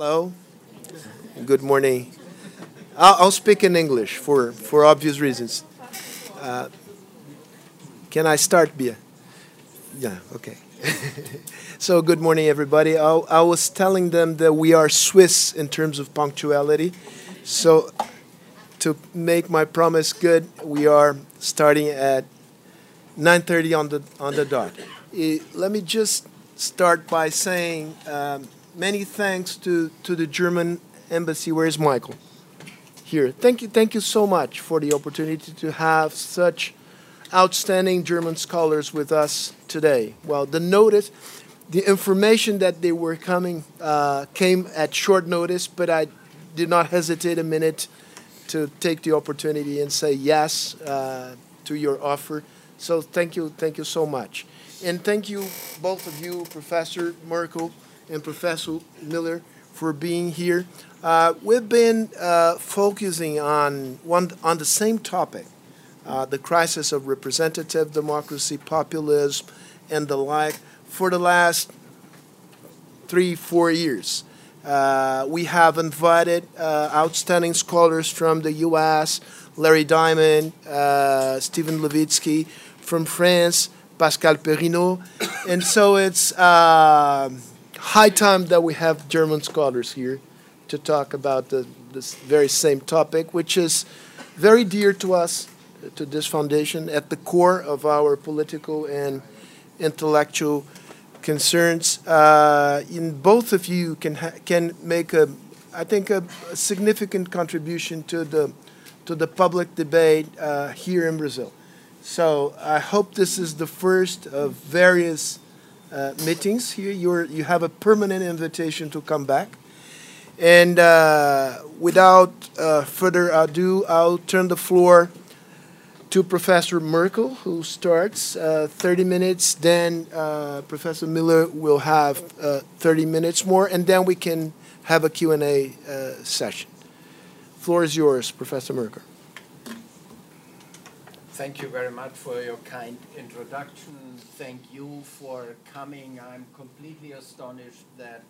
Hello. Good morning. I'll, speak in English for, for obvious reasons. Uh, can I start, Bia? Yeah, okay. so, good morning, everybody. I, I was telling them that we are Swiss in terms of punctuality. So, to make my promise good, we are starting at 9:30 on the on the dot. Uh, let me just start by saying um, many thanks to, to the German embassy. Where's Michael? Here. Thank you, thank you so much for the opportunity to have such outstanding German scholars with us today. Well, the notice, the information that they were coming uh, came at short notice, but I did not hesitate a minute to take the opportunity and say yes uh, to your offer. So thank you, thank you so much. And thank you, both of you, Professor Merkel and Professor Miller, for being here. Uh, we've been uh, focusing on one on the same topic, uh, the crisis of representative democracy, populism, and the like, for the last three, four years. Uh, we have invited uh, outstanding scholars from the U.S., Larry Diamond, uh, Stephen Levitsky, from France, Pascal Perrineau, and so it's high time that we have German scholars here to talk about the, this very same topic, which is very dear to us, to this foundation, at the core of our political and intellectual concerns. Uh, in both of you can can make a, I think, a, a, significant contribution to the to the public debate uh, here in Brazil. So I hope this is the first of various uh, meetings here. You're, you have a permanent invitation to come back. And uh, without uh, further ado, I'll turn the floor to Professor Merkel, who starts uh, 30 minutes. Then uh, Professor Miller will have uh, 30 minutes more, and then we can have a Q&A session. Floor is yours, Professor Merkel. Thank you very much for your kind introduction. Thank you for coming. I'm completely astonished that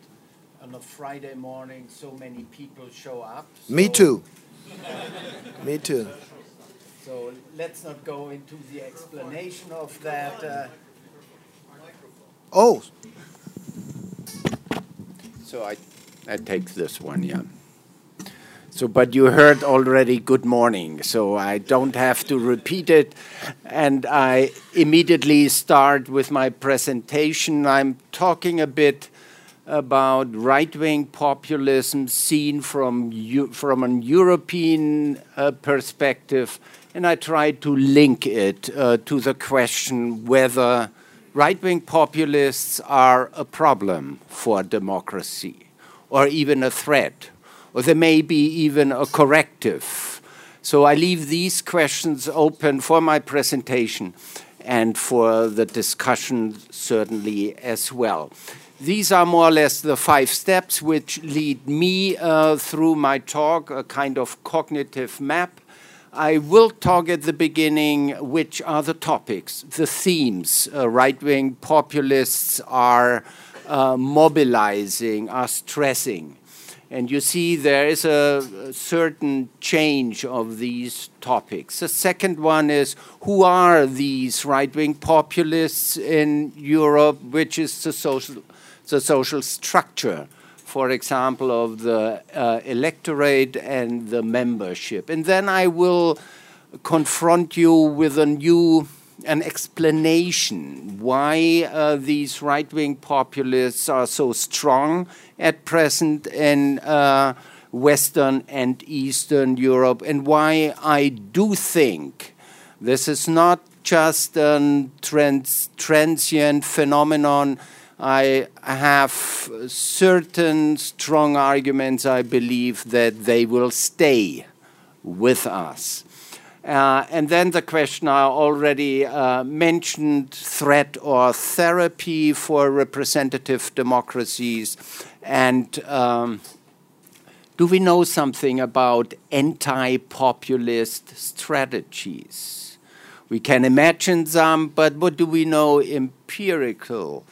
on a Friday morning so many people show up. So Me too. Me too. So let's not go into the explanation of that. Uh, oh. So I, I take this one, yeah. So, but you heard already good morning, so I don't have to repeat it. And I immediately start with my presentation. I'm talking a bit about right wing populism seen from, from an European uh, perspective, and I try to link it uh, to the question whether right wing populists are a problem for democracy or even a threat or there may be even a corrective. So I leave these questions open for my presentation and for the discussion certainly as well. These are more or less the five steps which lead me uh, through my talk, a kind of cognitive map. I will talk at the beginning which are the topics, the themes uh, right wing populists are uh, mobilizing, are stressing. And you see there is a, certain change of these topics. The second one is who are these right wing populists in Europe, which is the social, the social structure, for example, of the uh, electorate and the membership. And then I will confront you with a new an explanation why uh, these right wing populists are so strong at present in uh, Western and Eastern Europe, and why I do think this is not just a trans transient phenomenon. I have certain strong arguments, I believe, that they will stay with us. Uh, and then the question I already uh, mentioned threat or therapy for representative democracies. And um, do we know something about anti populist strategies? We can imagine some, but what do we know empirical?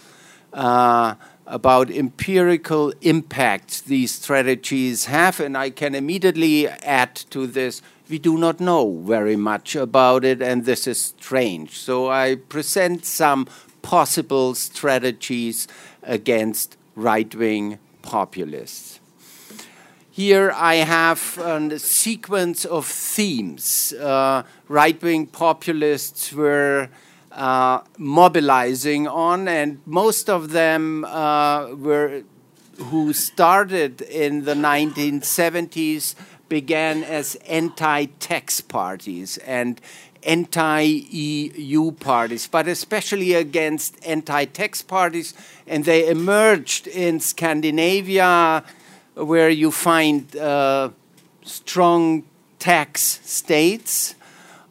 Uh, about empirical impacts these strategies have, and I can immediately add to this we do not know very much about it, and this is strange. So I present some possible strategies against right wing populists. Here I have a sequence of themes. Uh, right wing populists were uh, mobilizing on, and most of them uh, were who started in the 1970s began as anti tax parties and anti EU parties, but especially against anti tax parties. And they emerged in Scandinavia, where you find uh, strong tax states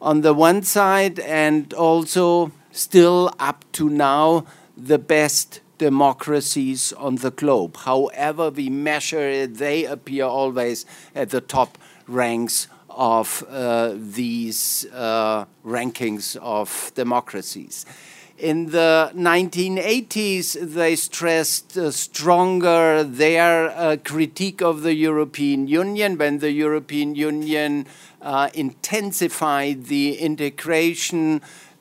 on the one side, and also still up to now the best democracies on the globe. However, we measure it, they appear always at the top ranks of uh, these uh, rankings of democracies. In the 1980s, they stressed uh, stronger their uh, critique of the European Union when the European Union uh, intensified the integration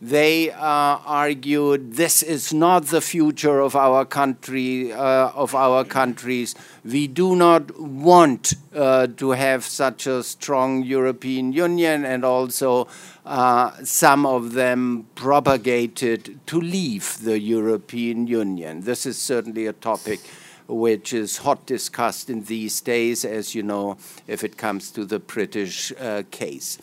they uh, argued this is not the future of our country, uh, of our countries. We do not want uh, to have such a strong European Union, and also uh, some of them propagated to leave the European Union. This is certainly a topic which is hot discussed in these days, as you know, if it comes to the British uh, case.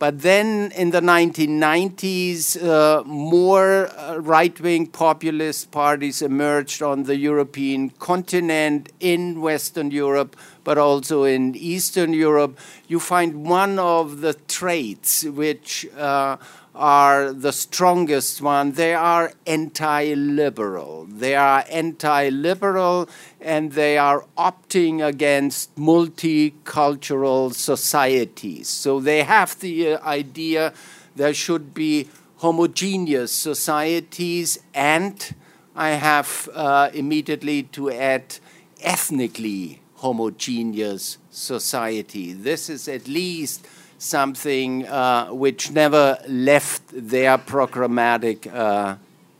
But then in the 1990s, uh, more uh, right wing populist parties emerged on the European continent, in Western Europe, but also in Eastern Europe. You find one of the traits which uh, are the strongest one. They are anti liberal. They are anti liberal and they are opting against multicultural societies. So they have the uh, idea there should be homogeneous societies, and I have uh, immediately to add ethnically homogeneous society. This is at least something uh, which never left their programmatic uh,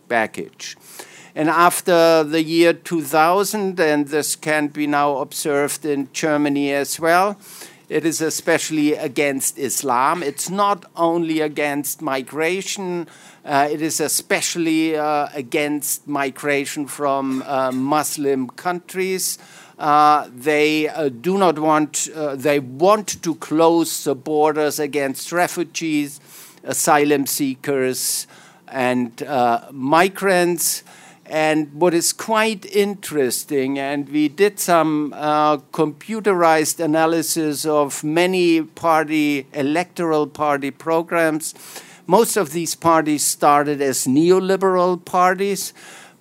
package. And after the year 2000, and this can be now observed in Germany as well, it is especially against Islam. It's not only against migration, uh, it is especially uh, against migration from uh, Muslim countries. Uh, they uh, do not want, uh, they want to close the borders against refugees, asylum seekers, and migrants. And what is quite interesting, and we did some uh, computerized analysis of many party, electoral party programs. Most of these parties started as neoliberal parties,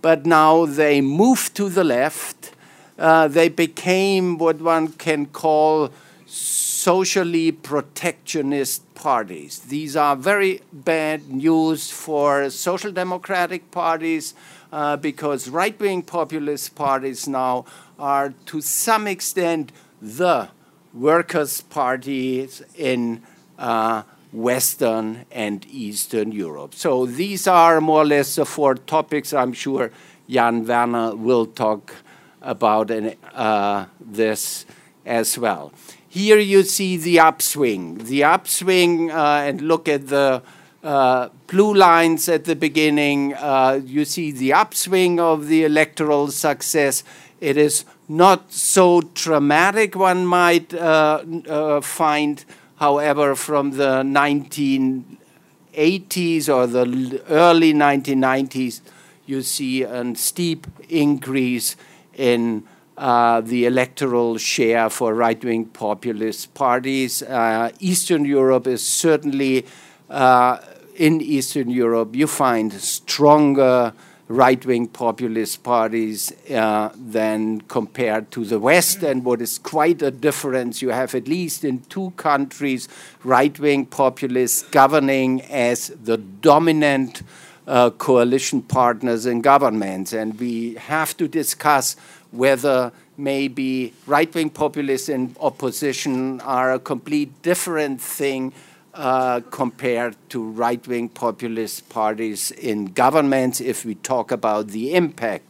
but now they moved to the left uh, they became what one can call socially protectionist parties. These are very bad news for social democratic parties uh, because right wing populist parties now are to some extent the workers' parties in uh, Western and Eastern Europe. So these are more or less the four topics I'm sure Jan Werner will talk about uh, this as well. Here you see the upswing. The upswing, uh, and look at the uh, blue lines at the beginning. Uh, you see the upswing of the electoral success. It is not so dramatic, one might uh, uh, find, however, from the 1980s or the early 1990s, you see a steep increase in uh, the electoral share for right wing populist parties. Uh, Eastern Europe is certainly, uh, in Eastern Europe, you find stronger right wing populist parties uh, than compared to the West. And what is quite a difference, you have at least in two countries right wing populists governing as the dominant uh, coalition partners and governments. And we have to discuss whether maybe right wing populists in opposition are a complete different thing uh, compared to right wing populist parties in governments if we talk about the impact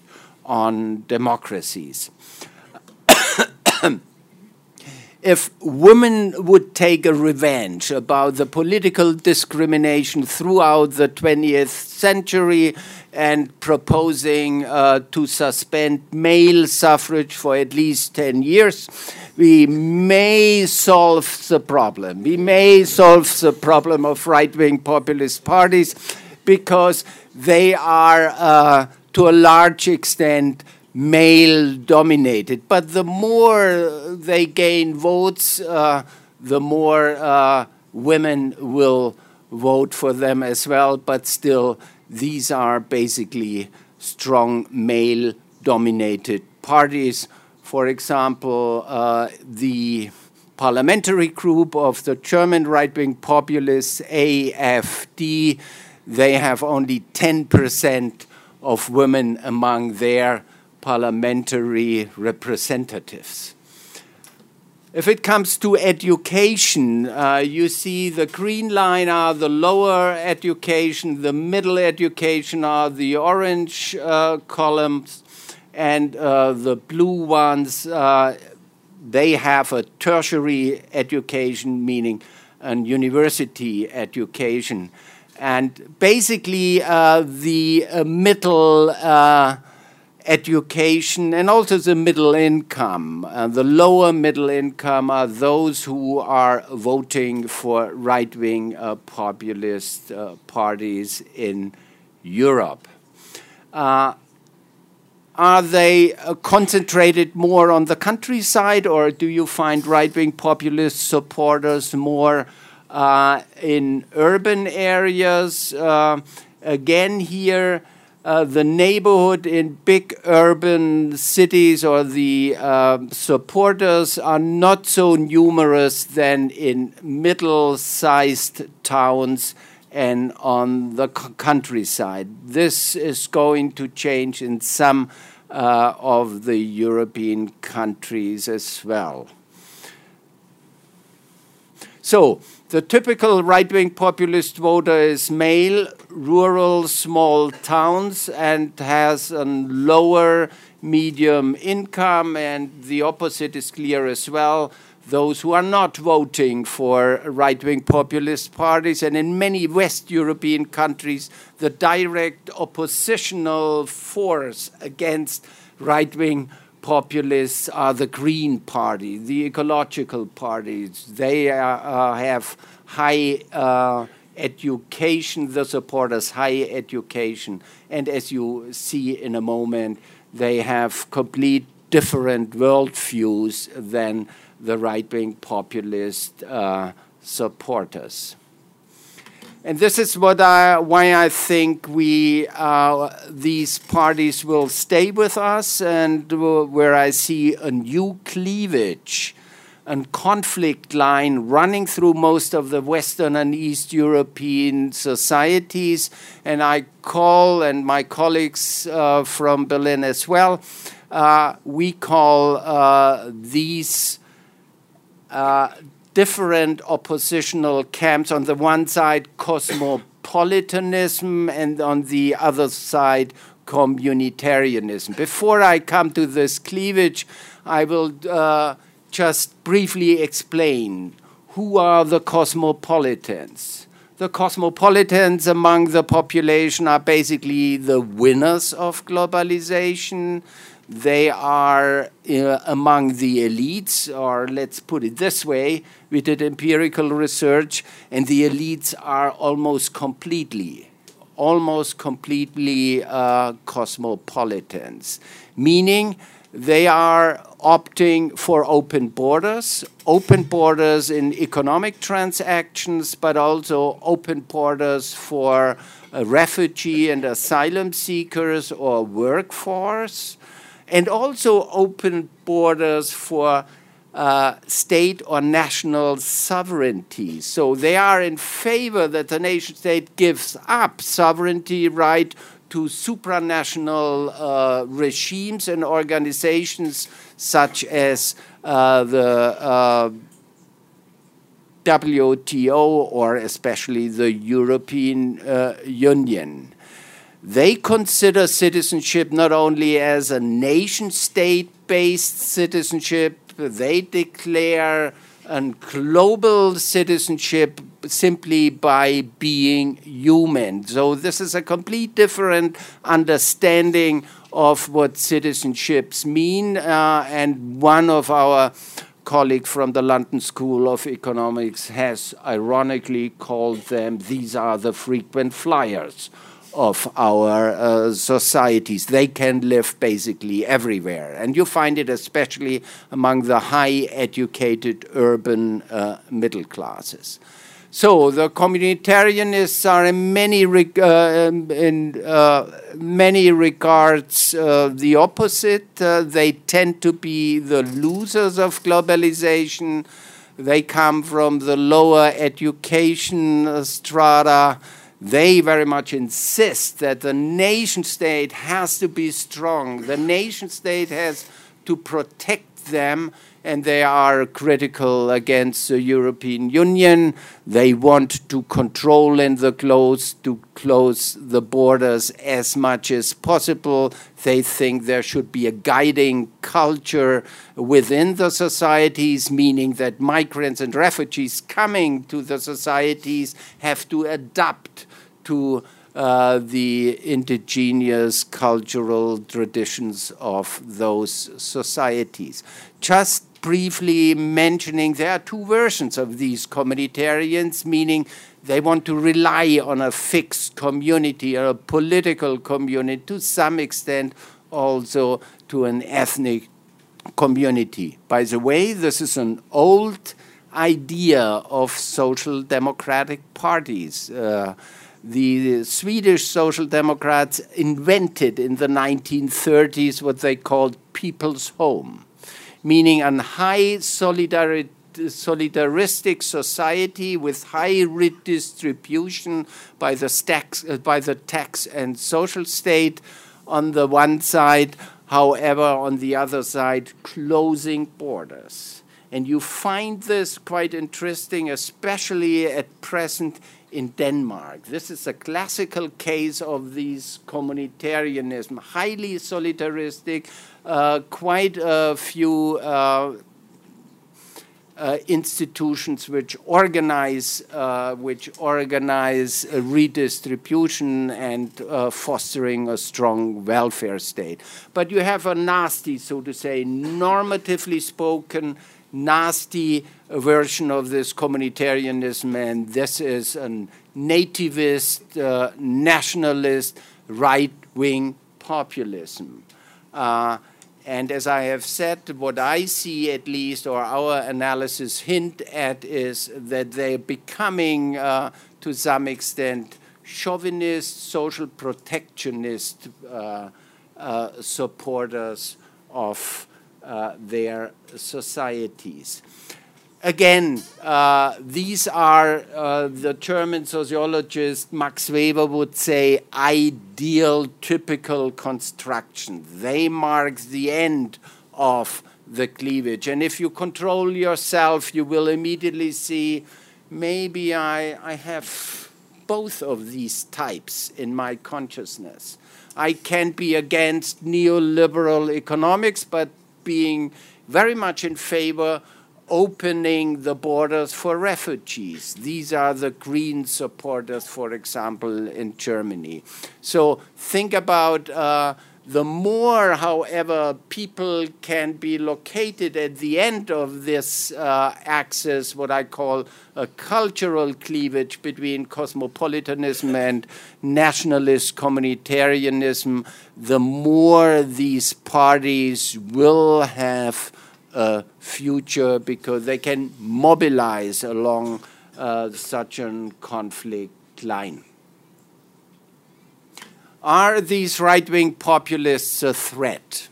on democracies. if women would take a revenge about the political discrimination throughout the 20th century and proposing uh, to suspend male suffrage for at least 10 years, we may solve the problem. We may solve the problem of right wing populist parties because they are, uh, to a large extent, male dominated. But the more they gain votes, uh, the more uh, women will vote for them as well. But still, these are basically strong male dominated parties. For example, uh, the parliamentary group of the German right wing populists, AFD, they have only 10% of women among their parliamentary representatives. If it comes to education, uh, you see the green line are the lower education, the middle education are the orange uh, columns, and uh, the blue ones, uh, they have a tertiary education, meaning a university education. And basically, uh, the uh, middle education and also the middle income. Uh, the lower middle income are those who are voting for right wing uh, populist uh, parties in Europe. Uh, are they uh, concentrated more on the countryside, or do you find right wing populist supporters more uh, in urban areas? again, here, uh, the neighborhood in big urban cities or the uh, supporters are not so numerous than in middle sized towns and on the countryside. This is going to change in some uh, of the European countries as well. So, the typical right wing populist voter is male, rural, small towns, and has a lower medium income, and the opposite is clear as well. Those who are not voting for right wing populist parties, and in many West European countries, the direct oppositional force against right wing populists are the Green Party, the ecological parties. They uh, have high uh, education, the supporters, high education. And as you see in a moment, they have complete different worldviews than the right wing populist uh, supporters. And this is what I, why I think we, uh, these parties will stay with us, and where I see a new cleavage and conflict line running through most of the Western and East European societies. And I call, and my colleagues uh, from Berlin as well, uh, we call uh, these uh, different oppositional camps. On the one side, cosmopolitanism, and on the other side, communitarianism. Before I come to this cleavage, I will uh, just briefly explain who are the cosmopolitans. The cosmopolitans among the population are basically the winners of globalization, they are uh, among the elites, or let's put it this way we did empirical research, and the elites are almost completely, almost completely uh, cosmopolitans, meaning they are opting for open borders, open borders in economic transactions, but also open borders for uh, refugee and asylum seekers or workforce and also open borders for uh, state or national sovereignty. So they are in favor that the nation state gives up sovereignty right to supranational uh, regimes and organizations such as uh, the uh, WTO or especially the European uh, Union. They consider citizenship not only as a nation state based citizenship, they declare a global citizenship simply by being human. So, this is a complete different understanding of what citizenships mean. Uh, and one of our colleague from the London School of Economics has ironically called them these are the frequent flyers of our uh, societies. They can live basically everywhere. And you find it especially among the high educated urban uh, middle classes. So the communitarianists are in many reg- uh, in uh, many regards uh, the opposite. Uh, they tend to be the losers of globalization. They come from the lower education strata. They very much insist that the nation state has to be strong. The nation state has to protect them and they are critical against the European Union. They want to control and the close to close the borders as much as possible. They think there should be a guiding culture within the societies, meaning that migrants and refugees coming to the societies have to adapt to uh, the indigenous cultural traditions of those societies. Just briefly mentioning there are two versions of these communitarians, meaning they want to rely on a fixed community or a political community, to some extent also to an ethnic community. By the way, this is an old idea of social democratic parties. Uh, the Swedish Social Democrats invented in the 1930s what they called people's home meaning a high solidaristic society with high redistribution by the, tax, by the tax and social state on the one side, however, on the other side, closing borders. And you find this quite interesting, especially at present in Denmark. This is a classical case of these communitarianism, highly solidaristic, uh, quite a few uh, uh, institutions which organize uh, which organize redistribution and uh, fostering a strong welfare state. But you have a nasty, so to say, normatively spoken, nasty version of this communitarianism, and this is a nativist, uh, nationalist, right-wing populism. Uh, and as I have said, what I see at least, or our analysis hint at, is that they're becoming, uh, to some extent, chauvinist, social protectionist uh, uh, supporters of uh, their societies again, uh, these are uh, the German sociologist Max Weber would say ideal, typical construction. They mark the end of the cleavage. And if you control yourself, you will immediately see maybe I, I have both of these types in my consciousness. I can't be against neoliberal economics, but being very much in favor opening the borders for refugees. These are the green supporters, for example, in Germany. So think about uh, the more, however, people can be located at the end of this uh, axis, what I call a cultural cleavage between cosmopolitanism and nationalist communitarianism, the more these parties will have a future because they can mobilize along uh, such a conflict line. Are these right wing populists a threat?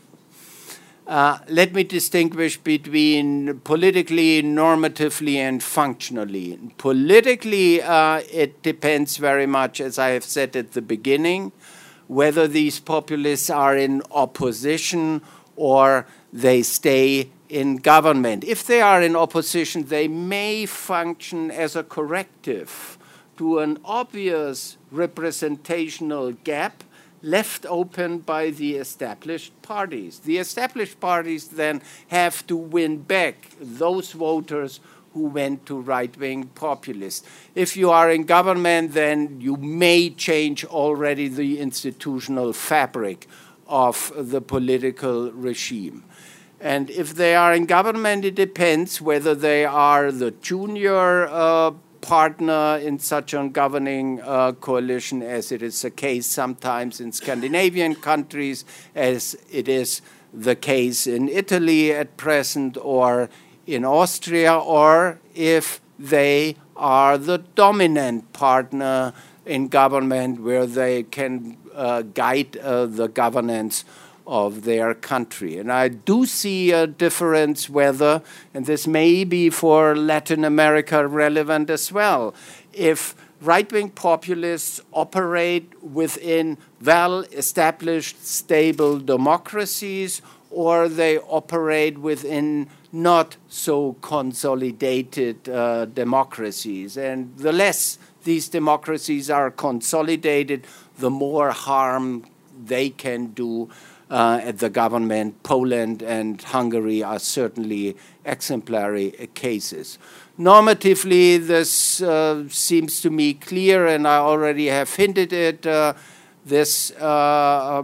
Uh, let me distinguish between politically, normatively, and functionally. Politically, uh, it depends very much, as I have said at the beginning, whether these populists are in opposition or they stay in government. If they are in opposition, they may function as a corrective to an obvious representational gap left open by the established parties. The established parties then have to win back those voters who went to right wing populists. If you are in government, then you may change already the institutional fabric of the political regime. And if they are in government, it depends whether they are the junior uh, partner in such a governing uh, coalition, as it is the case sometimes in Scandinavian countries, as it is the case in Italy at present, or in Austria, or if they are the dominant partner in government where they can uh, guide uh, the governance of their country. And I do see a difference whether, and this may be for Latin America relevant as well, if right wing populists operate within well established, stable democracies or they operate within not so consolidated uh, democracies. And the less these democracies are consolidated, the more harm they can do uh, at the government. Poland and Hungary are certainly exemplary cases. Normatively, this uh, seems to me clear, and I already have hinted at uh, this uh,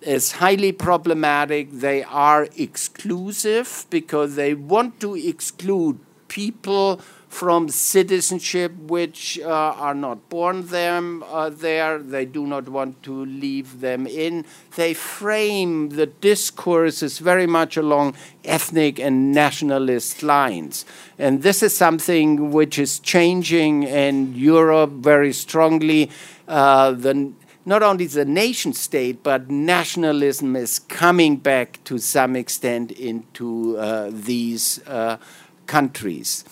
is highly problematic. They are exclusive because they want to exclude people from citizenship which uh, are not born them uh, there. They do not want to leave them in. They frame the discourses very much along ethnic and nationalist lines. And this is something which is changing in Europe very strongly. Uh, the not only the nation state, but nationalism is coming back to some extent into uh, these uh, countries.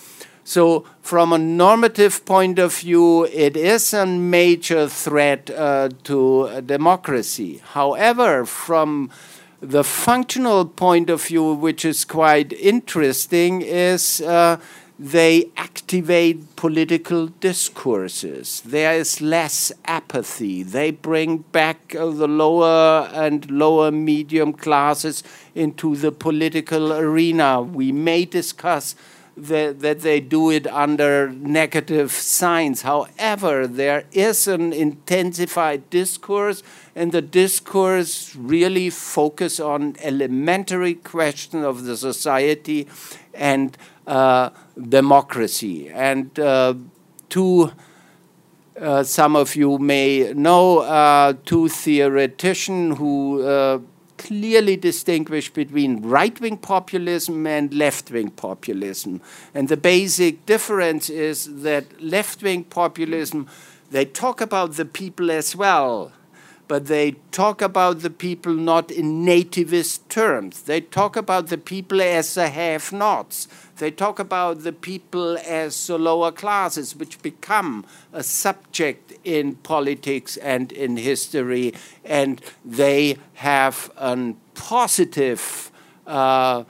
So, from a normative point of view, it is a major threat uh, to democracy. However, from the functional point of view, which is quite interesting, is uh, they activate political discourses. There is less apathy. They bring back uh, the lower and lower medium classes into the political arena. We may discuss that, that they do it under negative signs. However, there is an intensified discourse, and the discourse really focus on elementary questions of the society and uh, democracy. And uh, two, uh, some of you may know, uh, two theoreticians who uh, clearly distinguish between right wing populism and left wing populism. And the basic difference is that left wing populism, they talk about the people as well, but they talk about the people not in nativist terms. They talk about the people as the have nots. They talk about the people as the lower classes, which become a subject in politics and in history, and they have a positive uh,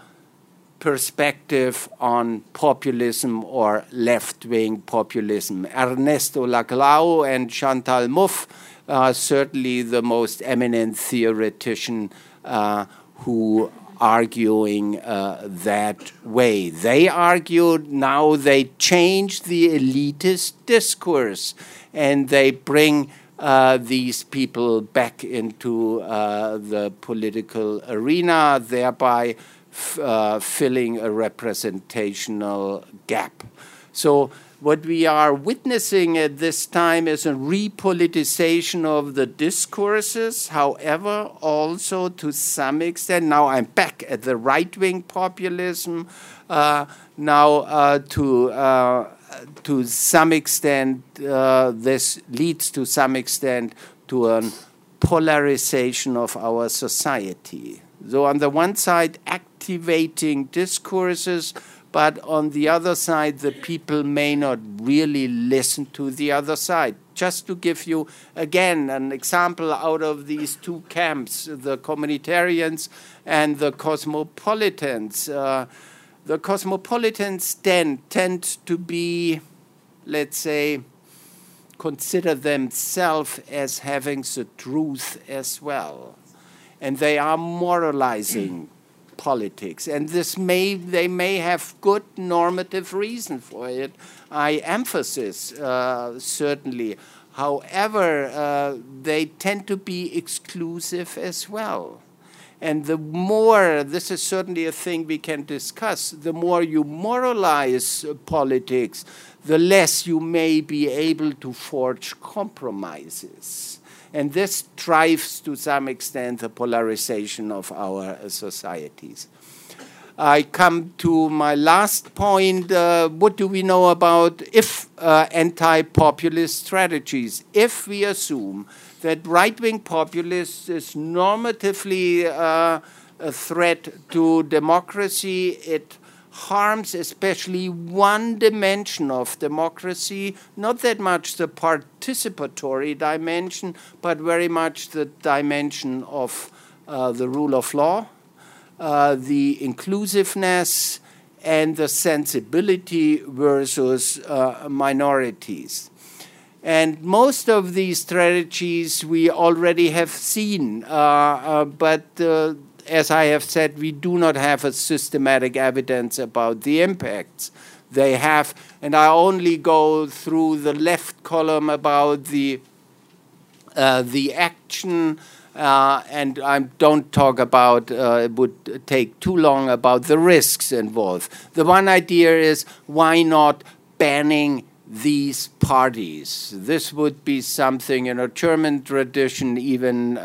perspective on populism or left wing populism. Ernesto Laclau and Chantal Mouffe are certainly the most eminent theoretician uh, who arguing uh, that way. They argued now they change the elitist discourse and they bring uh, these people back into uh, the political arena, thereby uh, filling a representational gap. So what we are witnessing at this time is a repoliticization of the discourses, however, also to some extent. Now I'm back at the right wing populism, uh, now uh, to, uh, to some extent, uh, this leads to some extent to a polarization of our society. So, on the one side, activating discourses, but on the other side, the people may not really listen to the other side. Just to give you, again, an example out of these two camps the communitarians and the cosmopolitans. Uh, the cosmopolitans then tend to be, let's say, consider themselves as having the truth as well. And they are moralizing politics. And this may, they may have good normative reason for it. I emphasize uh, certainly. However, uh, they tend to be exclusive as well. And the more, this is certainly a thing we can discuss, the more you moralize politics, the less you may be able to forge compromises. And this drives to some extent the polarization of our societies. I come to my last point. Uh, what do we know about if uh, anti populist strategies? If we assume that right wing populists is normatively uh, a threat to democracy, it harms especially one dimension of democracy, not that much the participatory dimension, but very much the dimension of uh, the rule of law, uh, the inclusiveness, and the sensibility versus uh, minorities. And most of these strategies we already have seen, uh, uh, but uh, as I have said, we do not have a systematic evidence about the impacts they have. And I only go through the left column about the uh, the action, uh, and I don't talk about uh, it would take too long about the risks involved. The one idea is why not banning these parties? This would be something in a German tradition, even.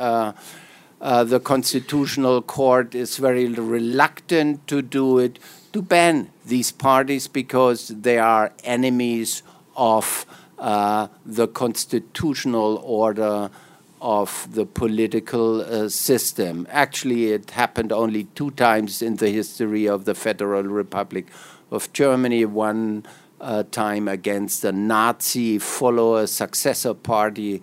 Uh, the Constitutional Court is very reluctant to do it, to ban these parties because they are enemies of uh, the constitutional order of the political uh, system. Actually, it happened only two times in the history of the Federal Republic of Germany. One uh, time against the Nazi follower successor party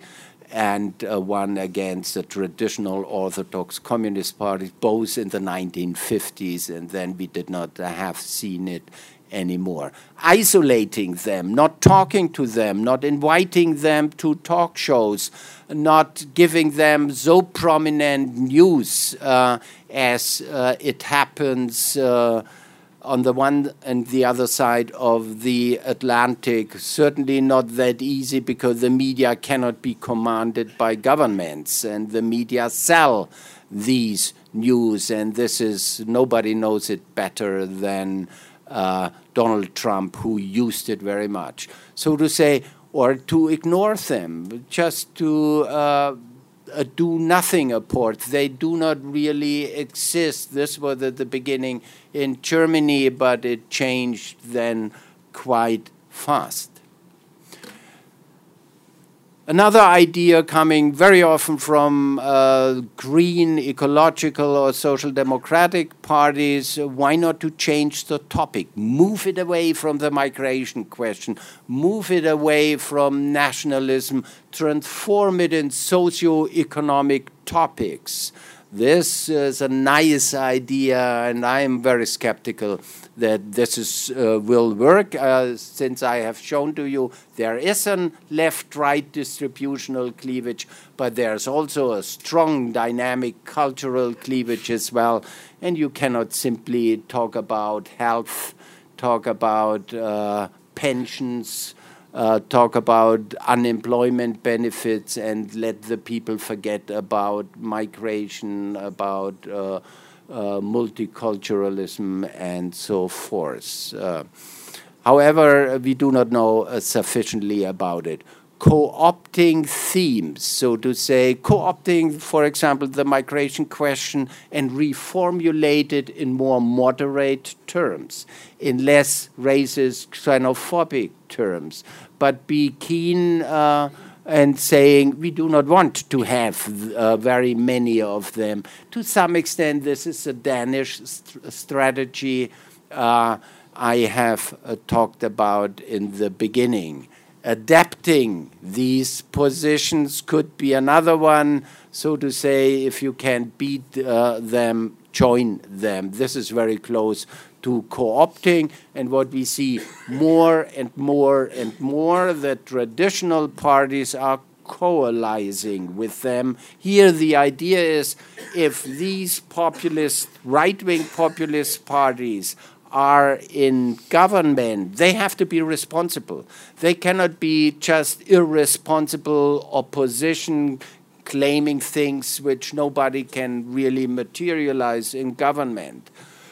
and uh, one against the traditional Orthodox Communist Party, both in the 1950s, and then we did not have seen it anymore. Isolating them, not talking to them, not inviting them to talk shows, not giving them so prominent news uh, as uh, it happens uh, on the one and the other side of the Atlantic. Certainly not that easy because the media cannot be commanded by governments, and the media sell these news, and this is nobody knows it better than uh, Donald Trump, who used it very much. So to say, or to ignore them, just to uh, a do nothing apport. They do not really exist. This was at the beginning in Germany, but it changed then quite fast. Another idea coming very often from uh, green, ecological, or social democratic parties why not to change the topic? Move it away from the migration question, move it away from nationalism, transform it in socio economic topics. This is a nice idea, and I am very skeptical that this is, uh, will work. Uh, since I have shown to you there is a left-right distributional cleavage, but there's also a strong dynamic cultural cleavage as well. And you cannot simply talk about health, talk about uh, pensions, uh, talk about unemployment benefits and let the people forget about migration, about uh, uh, multiculturalism, and so forth. Uh, however, we do not know uh, sufficiently about it. Co opting themes, so to say, co opting, for example, the migration question and reformulate it in more moderate terms, in less racist, xenophobic terms, but be keen uh, and saying we do not want to have uh, very many of them. To some extent, this is a Danish st strategy uh, I have uh, talked about in the beginning. Adapting these positions could be another one, so to say, if you can't beat uh, them, join them. This is very close to co-opting and what we see more and more and more that traditional parties are coalescing with them. Here the idea is if these populist, right-wing populist parties are in government, they have to be responsible. They cannot be just irresponsible opposition claiming things which nobody can really materialize in government.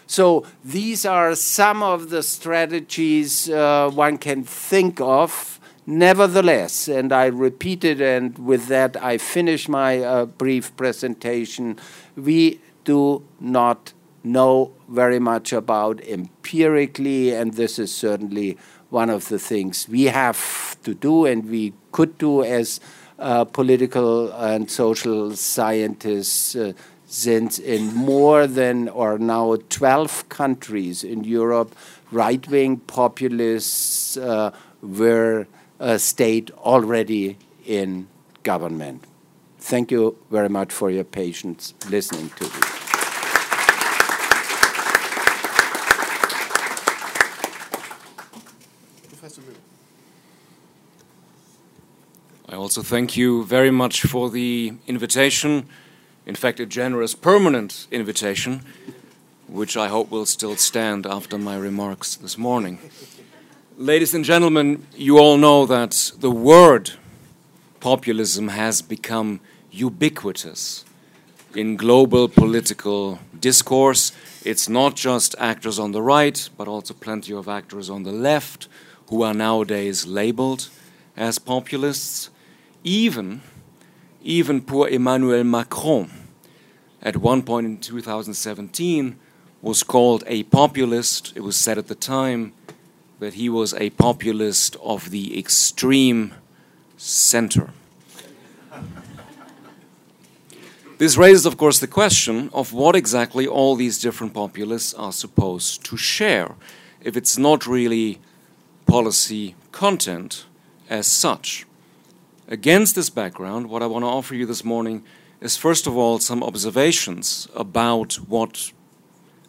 So these are some of the strategies uh, one can think of. Nevertheless, and I repeat it, and with that I finish my uh, brief presentation, we do not know very much about empirically, and this is certainly one of the things we have to do and we could do as uh, political and social scientists. Uh, since in more than or now 12 countries in Europe, right wing populists uh, were uh, stayed already in government. Thank you very much for your patience listening to me. Also thank you very much for the invitation in fact, a generous permanent invitation, which I hope will still stand after my remarks this morning. Ladies and gentlemen, you all know that the word populism has become ubiquitous in global political discourse. It's not just actors on the right, but also plenty of actors on the left who are nowadays labeled as populists. Even even poor Emmanuel Macron, at one point in 2017, was called a populist. It was said at the time that he was a populist of the extreme center. This raises, of course, the question of what exactly all these different populists are supposed to share, if it's not really policy content as such. Against this background, what I want to offer you this morning is first of all some observations about what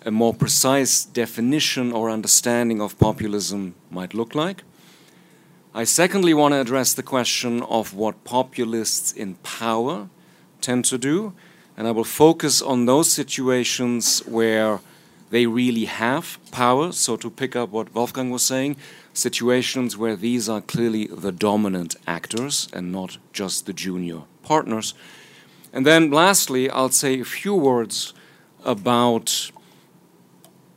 a more precise definition or understanding of populism might look like. I secondly want to address the question of what populists in power tend to do, and I will focus on those situations where they really have power. So, to pick up what Wolfgang was saying, situations where these are clearly the dominant actors and not just the junior partners. And then, lastly, I'll say a few words about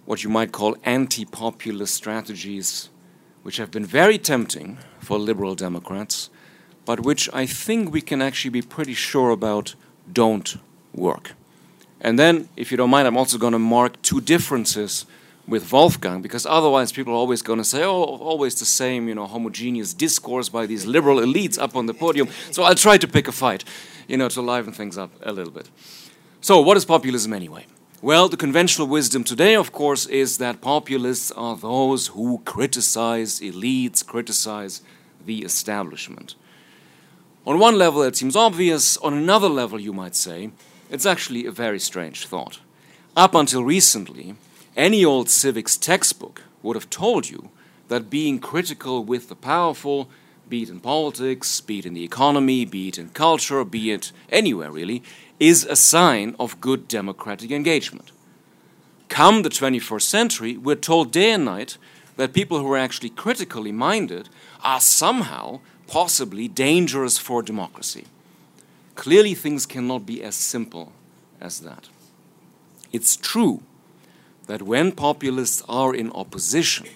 what you might call anti populist strategies, which have been very tempting for liberal Democrats, but which I think we can actually be pretty sure about don't work. And then, if you don't mind, I'm also going to mark two differences with Wolfgang, because otherwise people are always going to say, oh, always the same, you know, homogeneous discourse by these liberal elites up on the podium. So I'll try to pick a fight, you know, to liven things up a little bit. So, what is populism anyway? Well, the conventional wisdom today, of course, is that populists are those who criticize elites, criticize the establishment. On one level, it seems obvious. On another level, you might say, it's actually a very strange thought. Up until recently, any old civics textbook would have told you that being critical with the powerful, be it in politics, be it in the economy, be it in culture, be it anywhere really, is a sign of good democratic engagement. Come the 21st century, we're told day and night that people who are actually critically minded are somehow, possibly, dangerous for democracy. Clearly, things cannot be as simple as that. It's true that when populists are in opposition,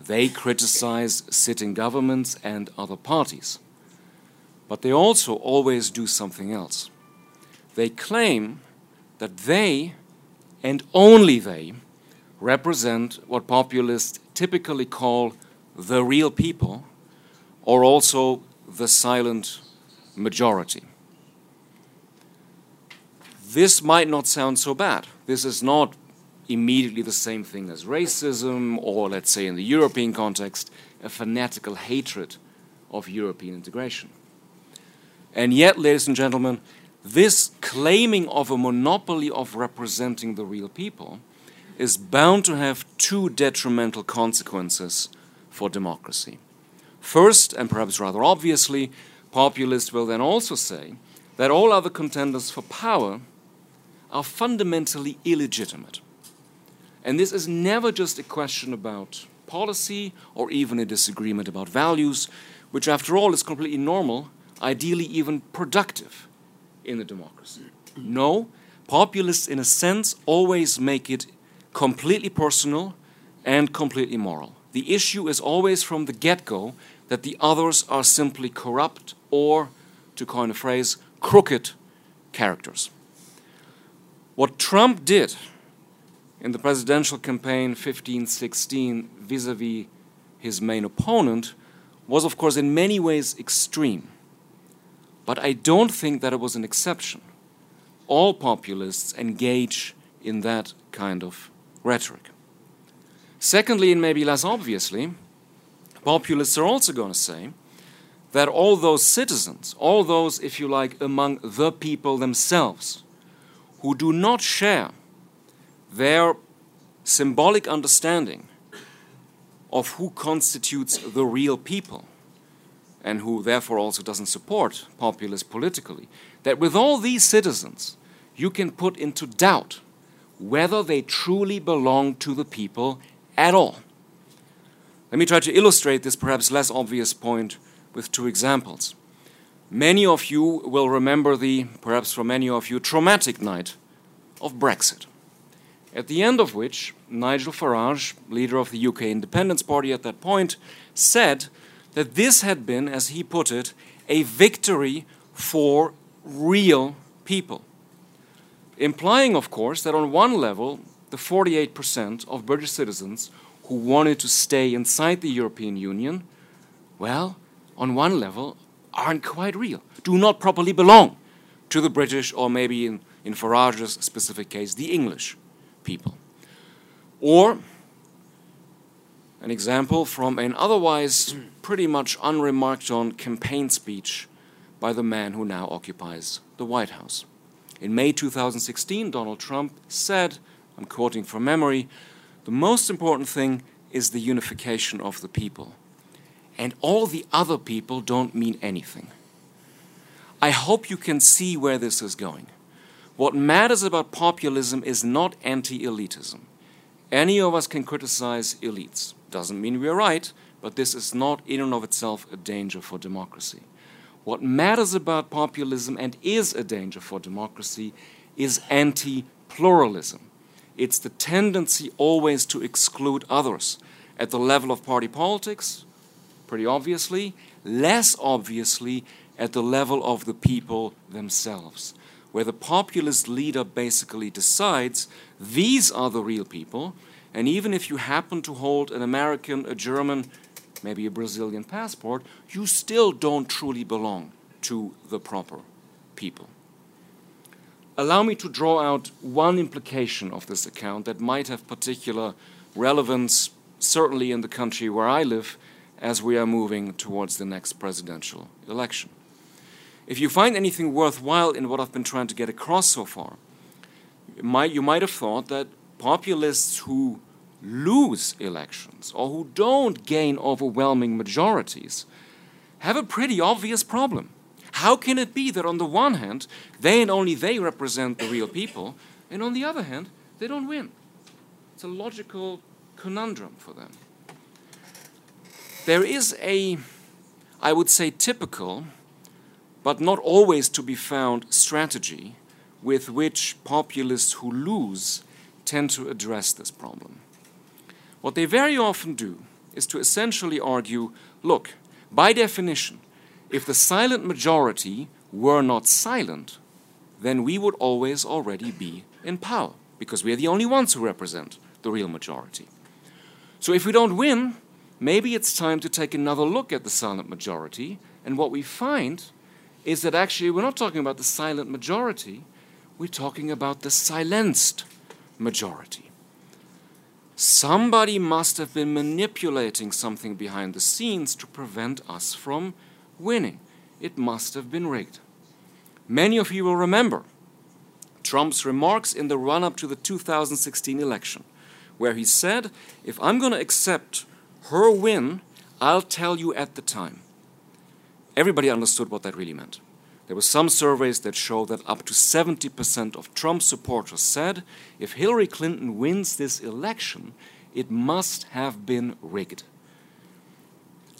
they criticize sitting governments and other parties. But they also always do something else. They claim that they, and only they, represent what populists typically call the real people, or also the silent majority. This might not sound so bad. This is not immediately the same thing as racism, or let's say in the European context, a fanatical hatred of European integration. And yet, ladies and gentlemen, this claiming of a monopoly of representing the real people is bound to have two detrimental consequences for democracy. First, and perhaps rather obviously, populists will then also say that all other contenders for power are fundamentally illegitimate. And this is never just a question about policy or even a disagreement about values, which, after all, is completely normal, ideally even productive in a democracy. No, populists, in a sense, always make it completely personal and completely moral. The issue is always from the get go that the others are simply corrupt or, to coin a phrase, crooked characters. What Trump did in the presidential campaign 15 16 vis a vis his main opponent was, of course, in many ways extreme. But I don't think that it was an exception. All populists engage in that kind of rhetoric. Secondly, and maybe less obviously, populists are also going to say that all those citizens, all those, if you like, among the people themselves, who do not share their symbolic understanding of who constitutes the real people and who therefore also doesn't support populists politically, that with all these citizens, you can put into doubt whether they truly belong to the people at all. Let me try to illustrate this perhaps less obvious point with two examples. Many of you will remember the, perhaps for many of you, traumatic night of Brexit, at the end of which Nigel Farage, leader of the UK Independence Party at that point, said that this had been, as he put it, a victory for real people. Implying, of course, that on one level, the 48% of British citizens who wanted to stay inside the European Union, well, on one level, aren't quite real, do not properly belong to the British, or maybe in, in Farage's specific case, the English people. Or an example from an otherwise pretty much unremarked on campaign speech by the man who now occupies the White House. In May 2016, Donald Trump said, I'm quoting from memory, the most important thing is the unification of the people. And all the other people don't mean anything. I hope you can see where this is going. What matters about populism is not anti elitism. Any of us can criticize elites. Doesn't mean we're right, but this is not in and of itself a danger for democracy. What matters about populism and is a danger for democracy is anti pluralism. It's the tendency always to exclude others at the level of party politics, pretty obviously, less obviously at the level of the people themselves, where the populist leader basically decides these are the real people, and even if you happen to hold an American, a German, maybe a Brazilian passport, you still don't truly belong to the proper people. Allow me to draw out one implication of this account that might have particular relevance, certainly in the country where I live, as we are moving towards the next presidential election. If you find anything worthwhile in what I've been trying to get across so far, you might, you might have thought that populists who lose elections or who don't gain overwhelming majorities have a pretty obvious problem. How can it be that on the one hand, they and only they represent the real people, and on the other hand, they don't win? It's a logical conundrum for them. There is a, I would say, typical, but not always to be found strategy with which populists who lose tend to address this problem. What they very often do is to essentially argue look, by definition, if the silent majority were not silent, then we would always already be in power because we are the only ones who represent the real majority. So if we don't win, maybe it's time to take another look at the silent majority, and what we find is that actually we're not talking about the silent majority, we're talking about the silenced majority. Somebody must have been manipulating something behind the scenes to prevent us from winning. It must have been rigged. Many of you will remember Trump's remarks in the run up to the 2016 election, where he said, If I'm going to accept her win, I'll tell you at the time. Everybody understood what that really meant. There were some surveys that show that up to 70% of Trump supporters said if Hillary Clinton wins this election, it must have been rigged.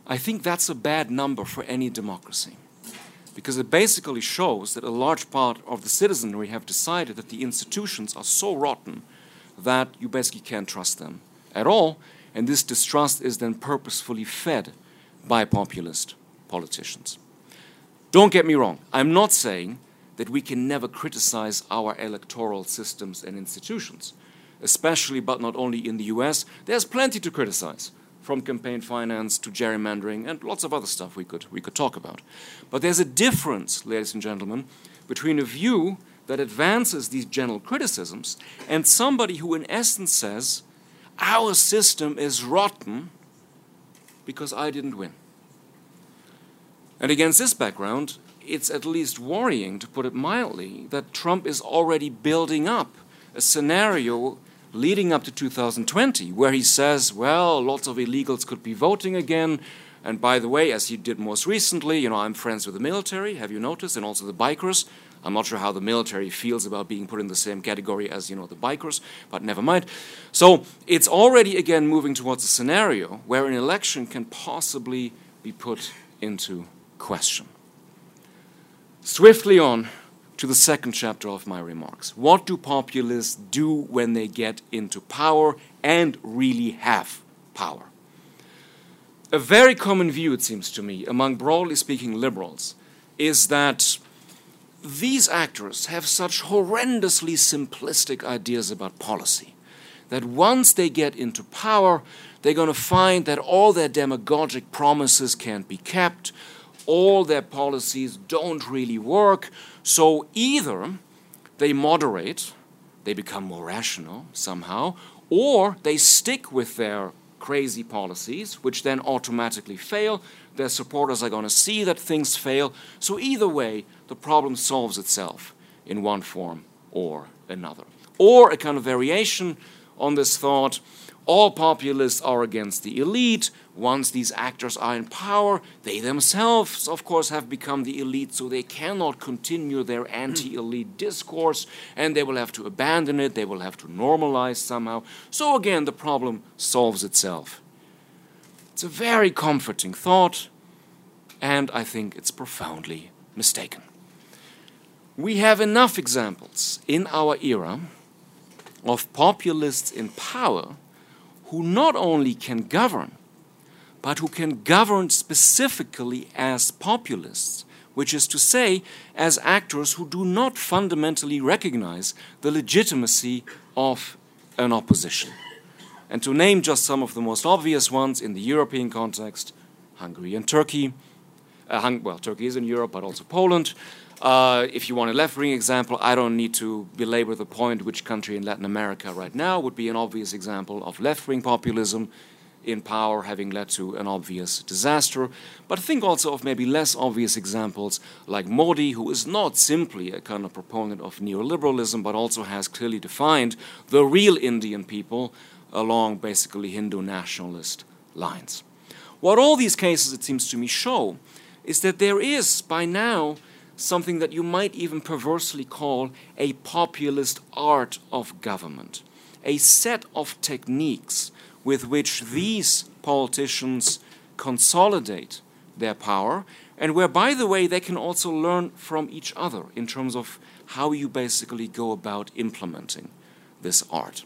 I think that's a bad number for any democracy because it basically shows that a large part of the citizenry have decided that the institutions are so rotten that you basically can't trust them at all, and this distrust is then purposefully fed by populist politicians. Don't get me wrong, I'm not saying that we can never criticize our electoral systems and institutions, especially but not only in the US. There's plenty to criticize, from campaign finance to gerrymandering and lots of other stuff we could, we could talk about. But there's a difference, ladies and gentlemen, between a view that advances these general criticisms and somebody who, in essence, says, Our system is rotten because I didn't win. And against this background, it's at least worrying, to put it mildly, that Trump is already building up a scenario leading up to 2020 where he says, well, lots of illegals could be voting again. And by the way, as he did most recently, you know, I'm friends with the military, have you noticed? And also the bikers. I'm not sure how the military feels about being put in the same category as, you know, the bikers, but never mind. So it's already again moving towards a scenario where an election can possibly be put into question. Swiftly on to the second chapter of my remarks. What do populists do when they get into power and really have power? A very common view, it seems to me, among broadly speaking liberals is that these actors have such horrendously simplistic ideas about policy that once they get into power, they're going to find that all their demagogic promises can't be kept, all their policies don't really work. So either they moderate, they become more rational somehow, or they stick with their crazy policies, which then automatically fail. Their supporters are going to see that things fail. So either way, the problem solves itself in one form or another. Or a kind of variation on this thought all populists are against the elite. Once these actors are in power, they themselves, of course, have become the elite, so they cannot continue their mm. anti elite discourse, and they will have to abandon it, they will have to normalize somehow. So again, the problem solves itself. It's a very comforting thought, and I think it's profoundly mistaken. We have enough examples in our era of populists in power who not only can govern, but who can govern specifically as populists, which is to say, as actors who do not fundamentally recognize the legitimacy of an opposition. And to name just some of the most obvious ones in the European context Hungary and Turkey. Uh, hung, well, Turkey is in Europe, but also Poland. Uh, if you want a left wing example, I don't need to belabor the point which country in Latin America right now would be an obvious example of left wing populism in power having led to an obvious disaster. But think also of maybe less obvious examples like Modi, who is not simply a kind of proponent of neoliberalism, but also has clearly defined the real Indian people along basically Hindu nationalist lines. What all these cases, it seems to me, show is that there is by now something that you might even perversely call a populist art of government, a set of techniques with which these politicians consolidate their power, and where, by the way, they can also learn from each other in terms of how you basically go about implementing this art.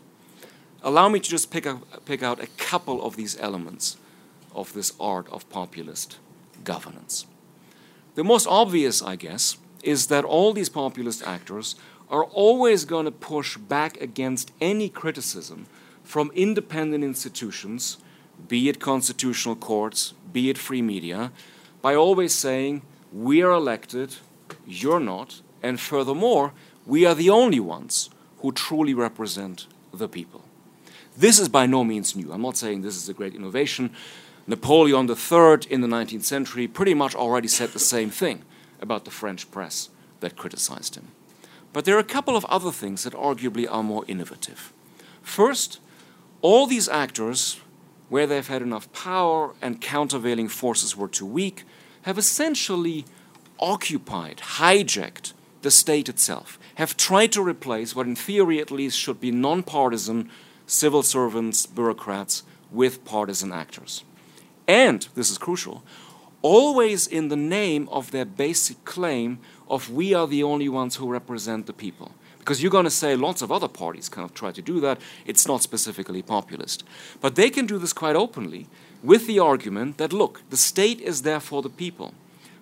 Allow me to just pick, up, pick out a couple of these elements of this art of populist governance. The most obvious, I guess, is that all these populist actors are always going to push back against any criticism from independent institutions, be it constitutional courts, be it free media, by always saying, we are elected, you're not, and furthermore, we are the only ones who truly represent the people. This is by no means new. I'm not saying this is a great innovation. Napoleon III in the 19th century pretty much already said the same thing about the French press that criticized him. But there are a couple of other things that arguably are more innovative. First, all these actors, where they've had enough power and countervailing forces were too weak, have essentially occupied, hijacked the state itself, have tried to replace what, in theory at least, should be nonpartisan civil servants, bureaucrats with partisan actors. And, this is crucial, always in the name of their basic claim of we are the only ones who represent the people. Because you're going to say lots of other parties kind of try to do that. It's not specifically populist. But they can do this quite openly with the argument that, look, the state is there for the people.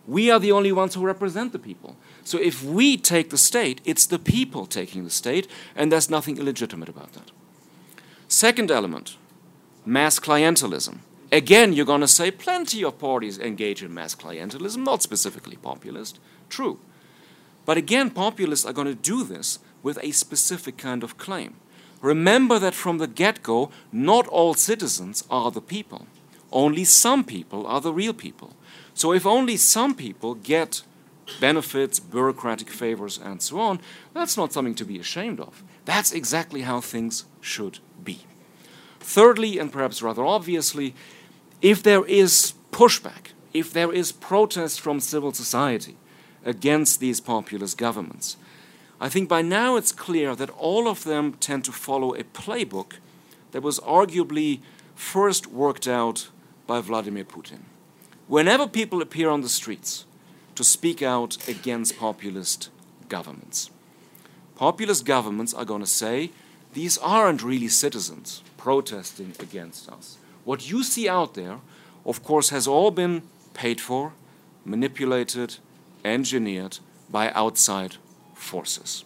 We are the only ones who represent the people. So if we take the state, it's the people taking the state, and there's nothing illegitimate about that. Second element mass clientelism. Again, you're going to say plenty of parties engage in mass clientelism, not specifically populist. True. But again, populists are going to do this with a specific kind of claim. Remember that from the get go, not all citizens are the people. Only some people are the real people. So if only some people get benefits, bureaucratic favors, and so on, that's not something to be ashamed of. That's exactly how things should be. Thirdly, and perhaps rather obviously, if there is pushback, if there is protest from civil society against these populist governments, I think by now it's clear that all of them tend to follow a playbook that was arguably first worked out by Vladimir Putin. Whenever people appear on the streets to speak out against populist governments, populist governments are going to say, these aren't really citizens protesting against us. What you see out there, of course, has all been paid for, manipulated, engineered by outside forces.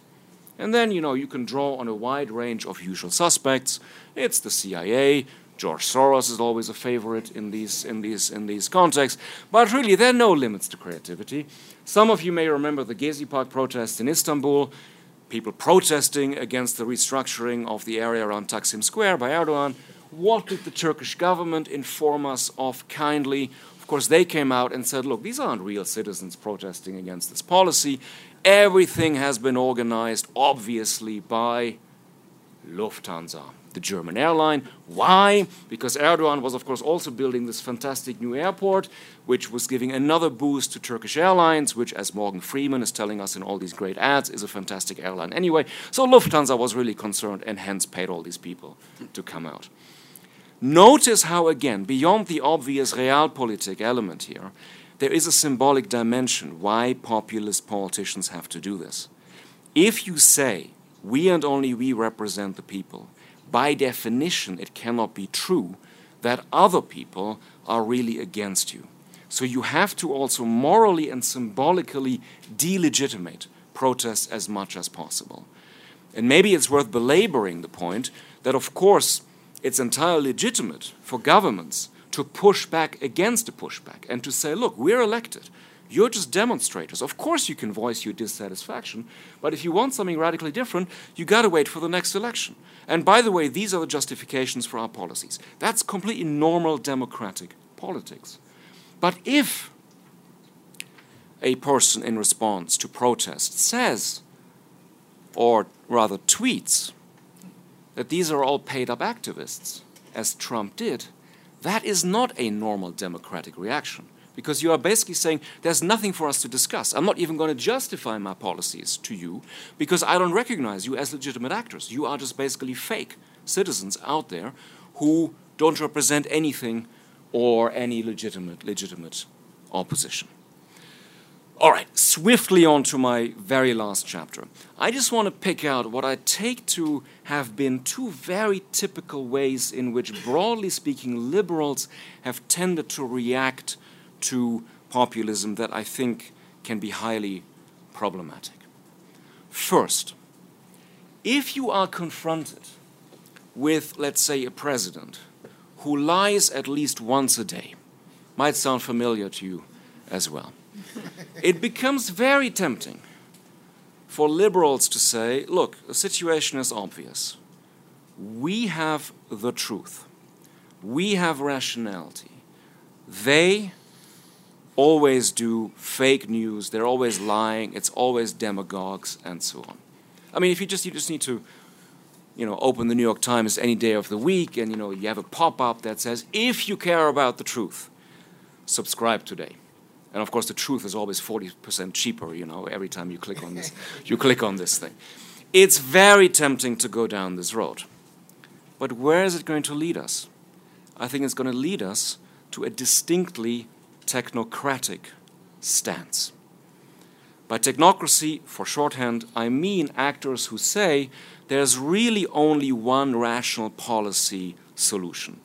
And then, you know, you can draw on a wide range of usual suspects. It's the CIA. George Soros is always a favorite in these, in, these, in these contexts. But really, there are no limits to creativity. Some of you may remember the Gezi Park protests in Istanbul, people protesting against the restructuring of the area around Taksim Square by Erdogan. What did the Turkish government inform us of kindly? Of course, they came out and said, look, these aren't real citizens protesting against this policy. Everything has been organized, obviously, by Lufthansa, the German airline. Why? Because Erdogan was, of course, also building this fantastic new airport, which was giving another boost to Turkish Airlines, which, as Morgan Freeman is telling us in all these great ads, is a fantastic airline anyway. So Lufthansa was really concerned and hence paid all these people to come out. Notice how, again, beyond the obvious realpolitik element here, there is a symbolic dimension why populist politicians have to do this. If you say, we and only we represent the people, by definition, it cannot be true that other people are really against you. So you have to also morally and symbolically delegitimate protests as much as possible. And maybe it's worth belaboring the point that, of course, it's entirely legitimate for governments to push back against the pushback and to say, look, we're elected. You're just demonstrators. Of course, you can voice your dissatisfaction, but if you want something radically different, you got to wait for the next election. And by the way, these are the justifications for our policies. That's completely normal democratic politics. But if a person in response to protest says, or rather tweets, that these are all paid up activists, as Trump did, that is not a normal democratic reaction. Because you are basically saying there's nothing for us to discuss. I'm not even going to justify my policies to you because I don't recognize you as legitimate actors. You are just basically fake citizens out there who don't represent anything or any legitimate legitimate opposition. All right, swiftly on to my very last chapter. I just want to pick out what I take to have been two very typical ways in which, broadly speaking, liberals have tended to react to populism that I think can be highly problematic. First, if you are confronted with, let's say, a president who lies at least once a day, might sound familiar to you as well. It becomes very tempting for liberals to say, look, the situation is obvious. We have the truth, we have rationality. They always do fake news, they're always lying, it's always demagogues, and so on. I mean, if you just, you just need to you know, open the New York Times any day of the week and you know you have a pop-up that says if you care about the truth subscribe today and of course the truth is always 40% cheaper you know every time you click on this you click on this thing. It's very tempting to go down this road. But where is it going to lead us? I think it's going to lead us to a distinctly technocratic stance. By technocracy for shorthand i mean actors who say there's really only one rational policy solution.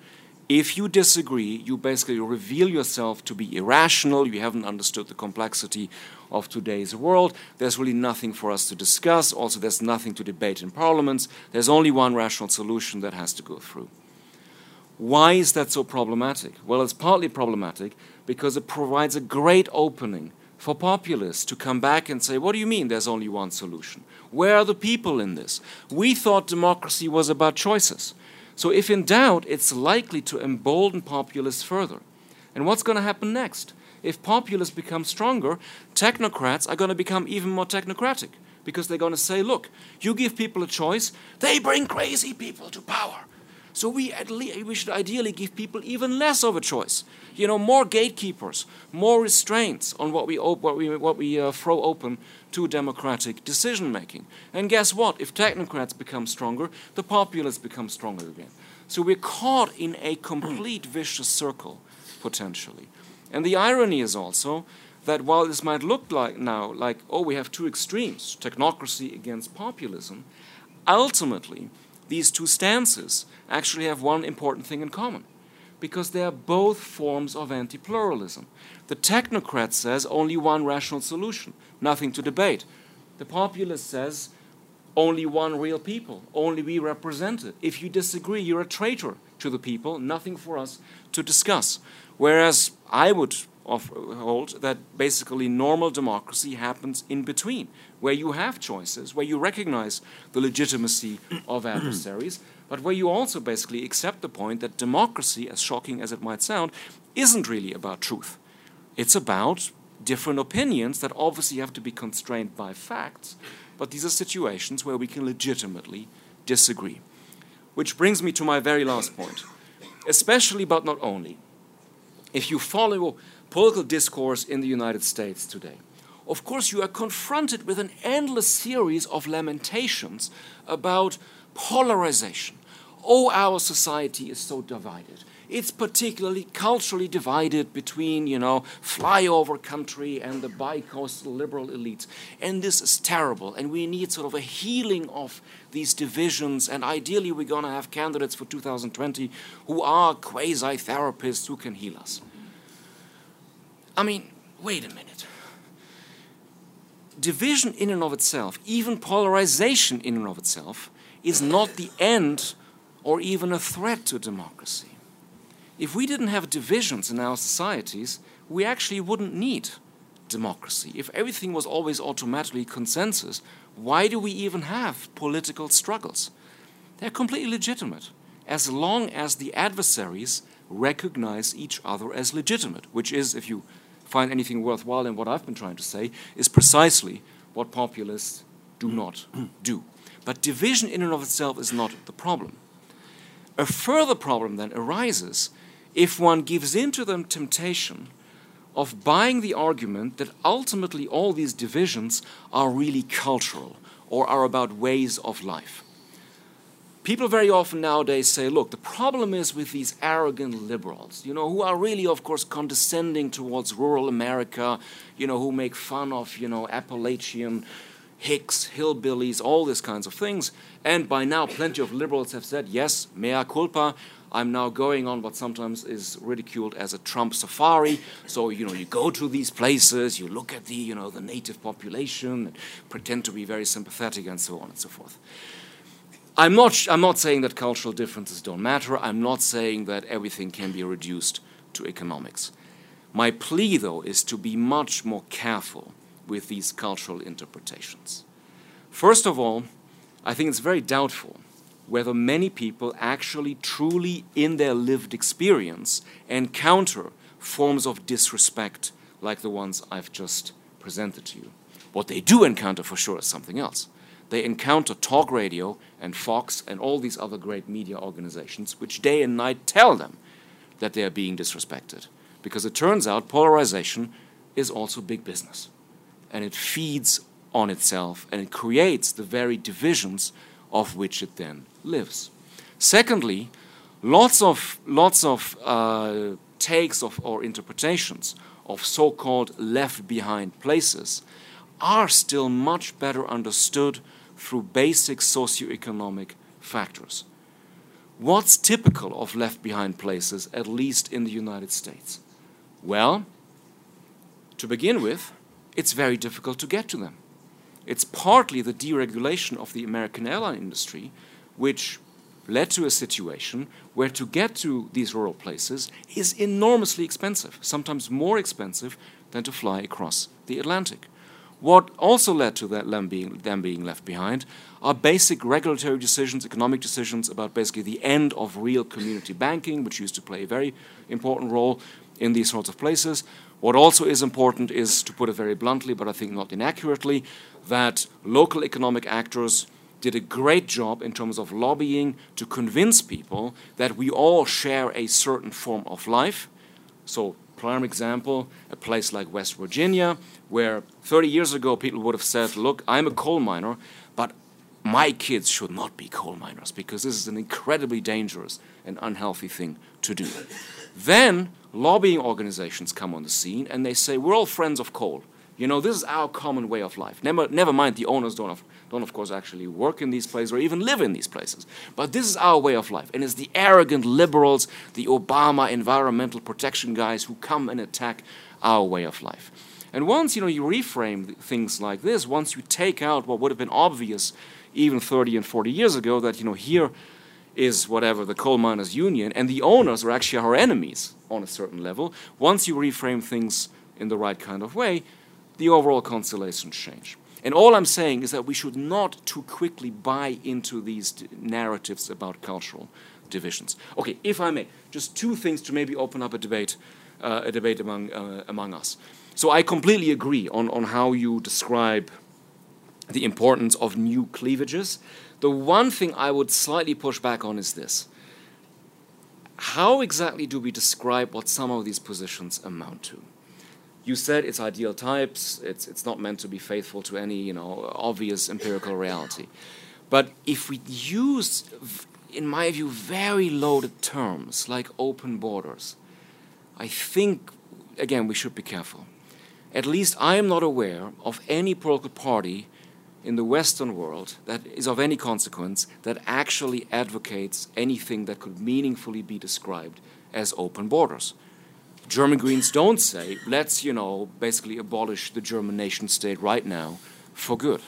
If you disagree, you basically reveal yourself to be irrational, you haven't understood the complexity of today's world, there's really nothing for us to discuss, also, there's nothing to debate in parliaments, there's only one rational solution that has to go through. Why is that so problematic? Well, it's partly problematic because it provides a great opening for populists to come back and say, What do you mean there's only one solution? Where are the people in this? We thought democracy was about choices. So, if in doubt, it's likely to embolden populists further. And what's going to happen next? If populists become stronger, technocrats are going to become even more technocratic because they're going to say, Look, you give people a choice, they bring crazy people to power. So we, we should ideally give people even less of a choice. You know, more gatekeepers, more restraints on what we, what we, what we uh, throw open to democratic decision making. And guess what? If technocrats become stronger, the populists become stronger again. So we're caught in a complete vicious circle, potentially. And the irony is also that while this might look like now like, oh, we have two extremes, technocracy against populism, ultimately, these two stances actually have one important thing in common because they are both forms of anti pluralism. The technocrat says only one rational solution, nothing to debate. The populist says only one real people, only we represented. If you disagree, you're a traitor to the people, nothing for us to discuss. Whereas I would hold that basically normal democracy happens in between, where you have choices, where you recognize the legitimacy of adversaries, but where you also basically accept the point that democracy, as shocking as it might sound, isn't really about truth. It's about different opinions that obviously have to be constrained by facts, but these are situations where we can legitimately disagree. Which brings me to my very last point. Especially, but not only, if you follow political discourse in the United States today, of course, you are confronted with an endless series of lamentations about polarization. Oh, our society is so divided. It's particularly culturally divided between, you know, flyover country and the bi-coastal liberal elites. And this is terrible. And we need sort of a healing of these divisions. And ideally, we're going to have candidates for 2020 who are quasi therapists who can heal us. I mean, wait a minute. Division in and of itself, even polarization in and of itself, is not the end or even a threat to democracy. If we didn't have divisions in our societies, we actually wouldn't need democracy. If everything was always automatically consensus, why do we even have political struggles? They're completely legitimate as long as the adversaries recognize each other as legitimate, which is, if you find anything worthwhile in what I've been trying to say, is precisely what populists do not do. But division in and of itself is not the problem. A further problem then arises if one gives in to the temptation of buying the argument that ultimately all these divisions are really cultural or are about ways of life. People very often nowadays say, look, the problem is with these arrogant liberals, you know, who are really, of course, condescending towards rural America, you know, who make fun of, you know, Appalachian hicks, hillbillies, all these kinds of things. And by now, plenty of liberals have said, yes, mea culpa. I'm now going on what sometimes is ridiculed as a Trump safari. So, you know, you go to these places, you look at the, you know, the native population, and pretend to be very sympathetic and so on and so forth. I'm not, I'm not saying that cultural differences don't matter. I'm not saying that everything can be reduced to economics. My plea, though, is to be much more careful with these cultural interpretations. First of all, I think it's very doubtful whether many people actually, truly, in their lived experience, encounter forms of disrespect like the ones I've just presented to you. What they do encounter for sure is something else. They encounter talk radio and Fox and all these other great media organizations, which day and night tell them that they are being disrespected. Because it turns out polarization is also big business. And it feeds on itself and it creates the very divisions of which it then lives. Secondly, lots of, lots of uh, takes of, or interpretations of so called left behind places are still much better understood through basic socioeconomic factors. What's typical of left behind places, at least in the United States? Well, to begin with, it's very difficult to get to them. It's partly the deregulation of the American airline industry, which led to a situation where to get to these rural places is enormously expensive, sometimes more expensive than to fly across the Atlantic. What also led to that them being, them being left behind are basic regulatory decisions, economic decisions about basically the end of real community banking, which used to play a very important role in these sorts of places. What also is important is, to put it very bluntly, but I think not inaccurately, that local economic actors did a great job in terms of lobbying to convince people that we all share a certain form of life. So, prime example, a place like West Virginia, where 30 years ago people would have said, Look, I'm a coal miner, but my kids should not be coal miners because this is an incredibly dangerous and unhealthy thing to do. then lobbying organizations come on the scene and they say, We're all friends of coal. You know, this is our common way of life. Never, never mind the owners don't don't, of course, actually work in these places or even live in these places. But this is our way of life. And it's the arrogant liberals, the Obama environmental protection guys who come and attack our way of life. And once you know you reframe things like this, once you take out what would have been obvious even 30 and 40 years ago, that you know here is whatever the coal miners union, and the owners are actually our enemies on a certain level. Once you reframe things in the right kind of way, the overall constellations change. And all I'm saying is that we should not too quickly buy into these narratives about cultural divisions. Okay, if I may, just two things to maybe open up a debate, uh, a debate among uh, among us. So I completely agree on, on how you describe the importance of new cleavages. The one thing I would slightly push back on is this. How exactly do we describe what some of these positions amount to? You said it's ideal types, it's, it's not meant to be faithful to any you know, obvious empirical reality. But if we use, in my view, very loaded terms like open borders, I think, again, we should be careful. At least I am not aware of any political party in the Western world that is of any consequence that actually advocates anything that could meaningfully be described as open borders. German Greens don't say, let's, you know, basically abolish the German nation state right now for good.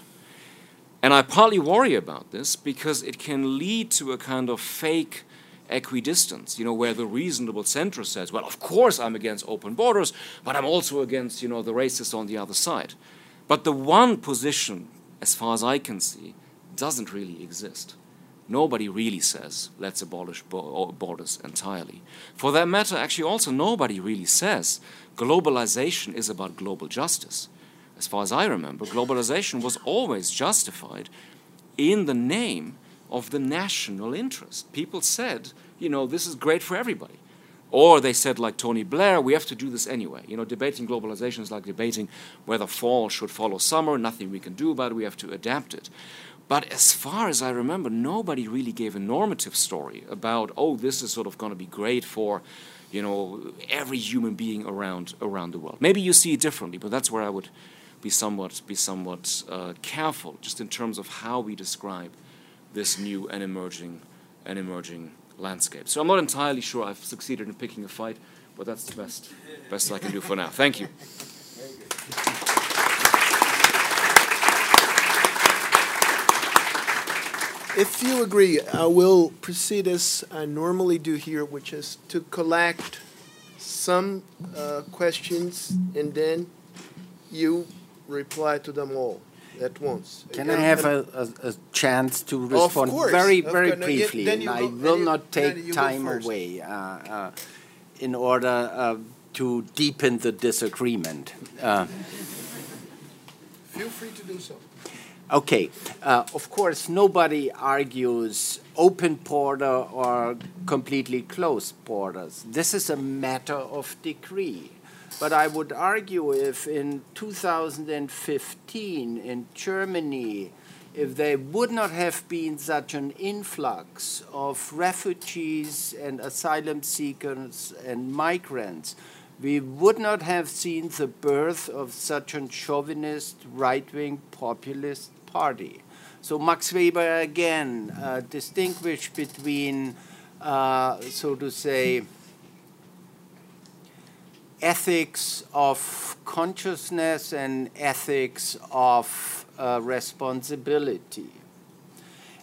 And I partly worry about this because it can lead to a kind of fake equidistance, you know, where the reasonable centrist says, well, of course I'm against open borders, but I'm also against, you know, the racists on the other side. But the one position, as far as I can see, doesn't really exist. Nobody really says, let's abolish borders entirely. For that matter, actually, also, nobody really says globalization is about global justice. As far as I remember, globalization was always justified in the name of the national interest. People said, you know, this is great for everybody. Or they said, like Tony Blair, we have to do this anyway. You know, debating globalization is like debating whether fall should follow summer, nothing we can do about it, we have to adapt it. But as far as I remember, nobody really gave a normative story about, oh, this is sort of going to be great for, you know, every human being around around the world. Maybe you see it differently, but that's where I would be somewhat be somewhat uh, careful, just in terms of how we describe this new and emerging and emerging landscape. So I'm not entirely sure I've succeeded in picking a fight, but that's the best best I can do for now. Thank you. If you agree, I will proceed as I normally do here, which is to collect some uh, questions and then you reply to them all at once. Can And- I have a, a, a chance to respond very, very. Briefly? you I will not take you time away uh, uh, in order uh, to deepen the disagreement. Uh, Feel free to do so. Okay, uh, of course, nobody argues open border or completely closed borders. This is a matter of degree. But I would argue if in 2015 in Germany, if there would not have been such an influx of refugees and asylum seekers and migrants, we would not have seen the birth of such a chauvinist, right wing populist party. So Max Weber again uh, distinguished between, uh, so to say, ethics of consciousness and ethics of uh, responsibility.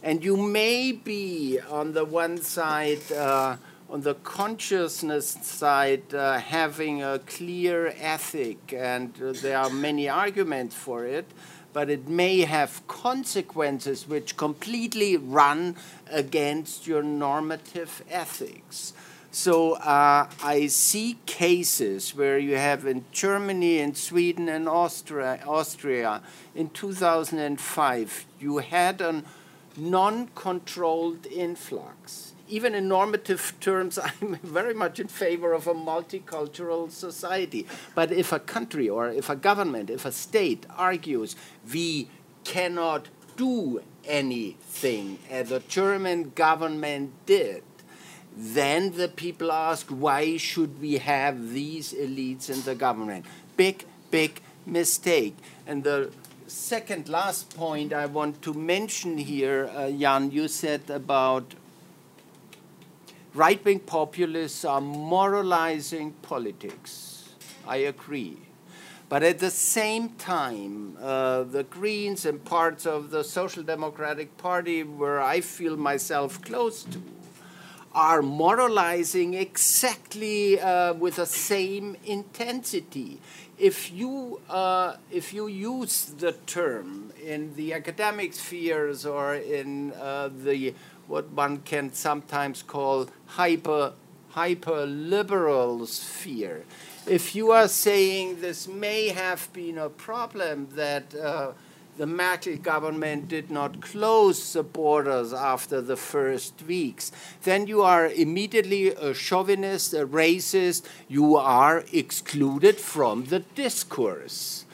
And you may be on the one side, uh, on the consciousness side, uh, having a clear ethic, and uh, there are many arguments for it, but it may have consequences which completely run against your normative ethics. So uh, I see cases where you have in Germany, in Sweden, and Austria, Austria in 2005, you had a non-controlled influx. Even in normative terms, I'm very much in favor of a multicultural society. But if a country or if a government, if a state argues we cannot do anything as the German government did, then the people ask, why should we have these elites in the government? Big, big mistake. And the second last point I want to mention here, uh, Jan, you said about right wing populists are moralizing politics. I agree. But at the same time, uh, the Greens and parts of the Social Democratic Party, where I feel myself close to, are moralizing exactly uh, with the same intensity. If you, uh, if you use the term in the academic spheres or in uh, the what one can sometimes call hyper hyper liberal sphere, if you are saying this may have been a problem that uh, the Merkel government did not close the borders after the first weeks, then you are immediately a chauvinist, a racist, you are excluded from the discourse.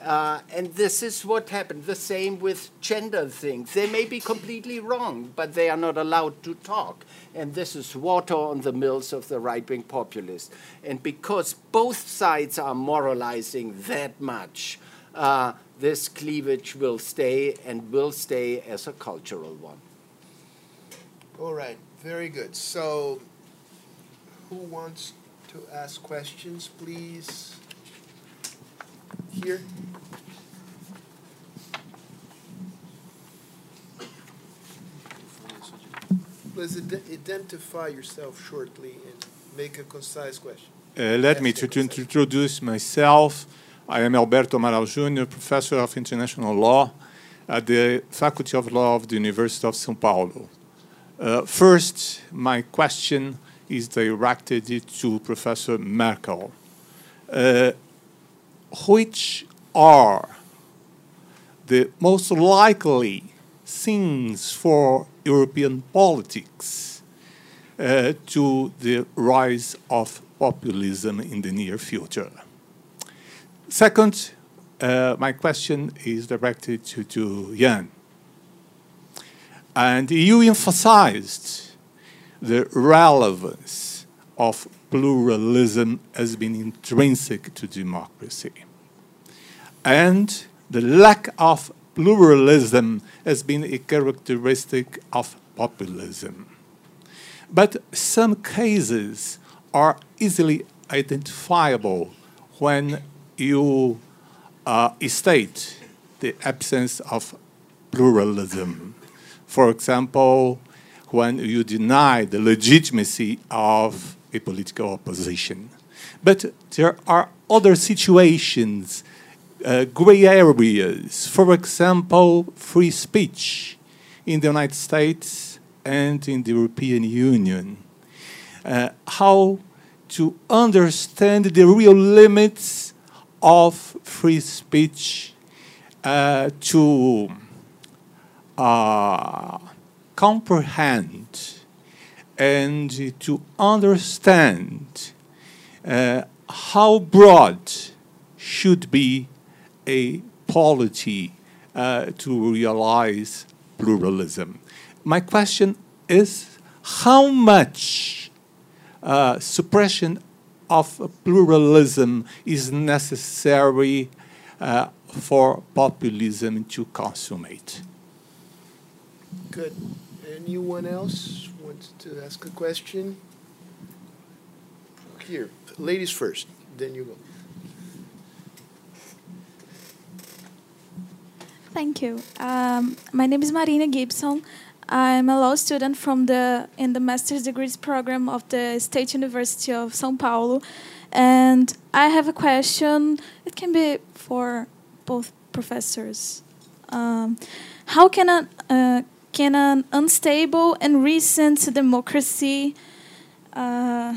Uh, and this is what happened. The same with gender things. They may be completely wrong, but they are not allowed to talk. And this is water on the mills of the right wing populists. And because both sides are moralizing that much, uh, this cleavage will stay and will stay as a cultural one. All right, very good. So, who wants to ask questions, please? Here. Please ide- identify yourself shortly and make a concise question. Uh, let me to, to introduce myself. I am Alberto Amaral Jr., professor of international law at the Faculty of Law of the University of São Paulo. Uh, first, my question is directed to Professor Merkel. Uh, which are the most likely things for European politics uh, to the rise of populism in the near future. Second, uh, my question is directed to, to Jan. And you emphasized the relevance of pluralism as being intrinsic to democracy. And the lack of pluralism has been a characteristic of populism. But some cases are easily identifiable when you uh, state the absence of pluralism. For example, when you deny the legitimacy of a political opposition. But there are other situations, uh, gray areas. For example, free speech in the United States and in the European Union. Uh, how to understand the real limits of free speech uh, to uh, comprehend and to understand uh, how broad should be a polity uh, to realize pluralism. My question is how much uh, suppression of pluralism is necessary uh, for populism to consummate? Good. Anyone else wants to ask a question? Here, ladies first, then you go. Thank you. Um, my name is Marina Gibson. I'm a law student from the in the master's degrees program of the State University of São Paulo, and I have a question. It can be for both professors. Um, how can a uh, can an unstable and recent democracy uh,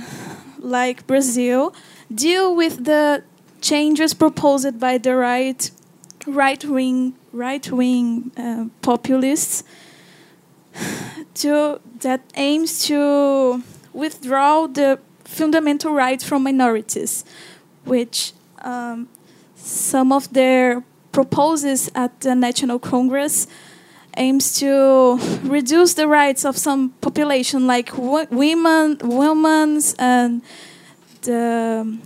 like Brazil deal with the changes proposed by the right right wing right wing uh, populists to that aims to withdraw the fundamental rights from minorities, which um, some of their proposals at the National Congress aims to reduce the rights of some population, like women, women's, and the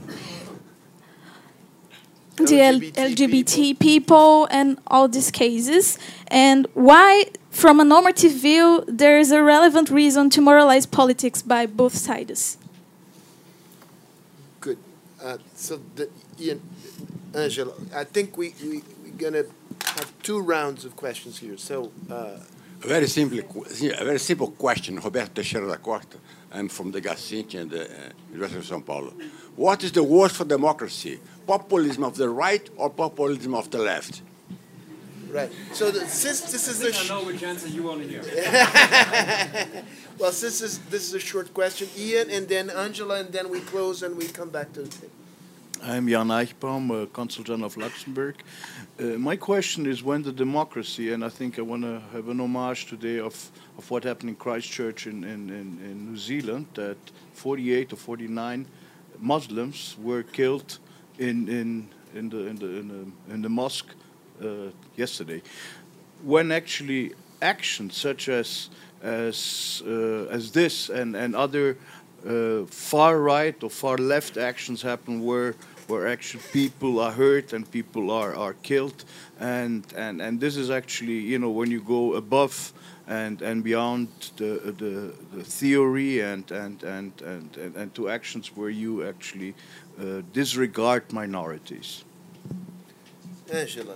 the LGBT, people. people. and all these cases, and why, from a normative view, there is a relevant reason to moralize politics by both sides. Good. Uh, so, the, Ian, Angela, I think we, we, we're going to have two rounds of questions here. So, uh, a very simple, a very simple question, Roberto Teixeira da Costa. I'm from the GACINT and the uh, University of São Paulo. What is the worst for democracy? Populism of the right or populism of the left? Right. So the, since this is I, I know which answer you want to hear. well, since this, is this is a short question, Ian, and then Angela, and then we close and we come back to the thing. I'm Jan Eichbaum, a consul general of Luxembourg. Uh, my question is when the democracy, and I think I want to have an homage today of, of what happened in Christchurch in, in, in, in New Zealand, that 48 or 49 Muslims were killed in, in, in, the, in, the, in, the, in the mosque uh, yesterday. When actually actions such as, as, uh, as this and, and other uh, far right or far left actions happen where where actually people are hurt and people are, are killed. And, and, and this is actually, you know, when you go above and, and beyond the, the, the theory and, and, and, and, and, and, to actions where you actually uh, disregard minorities. Angela.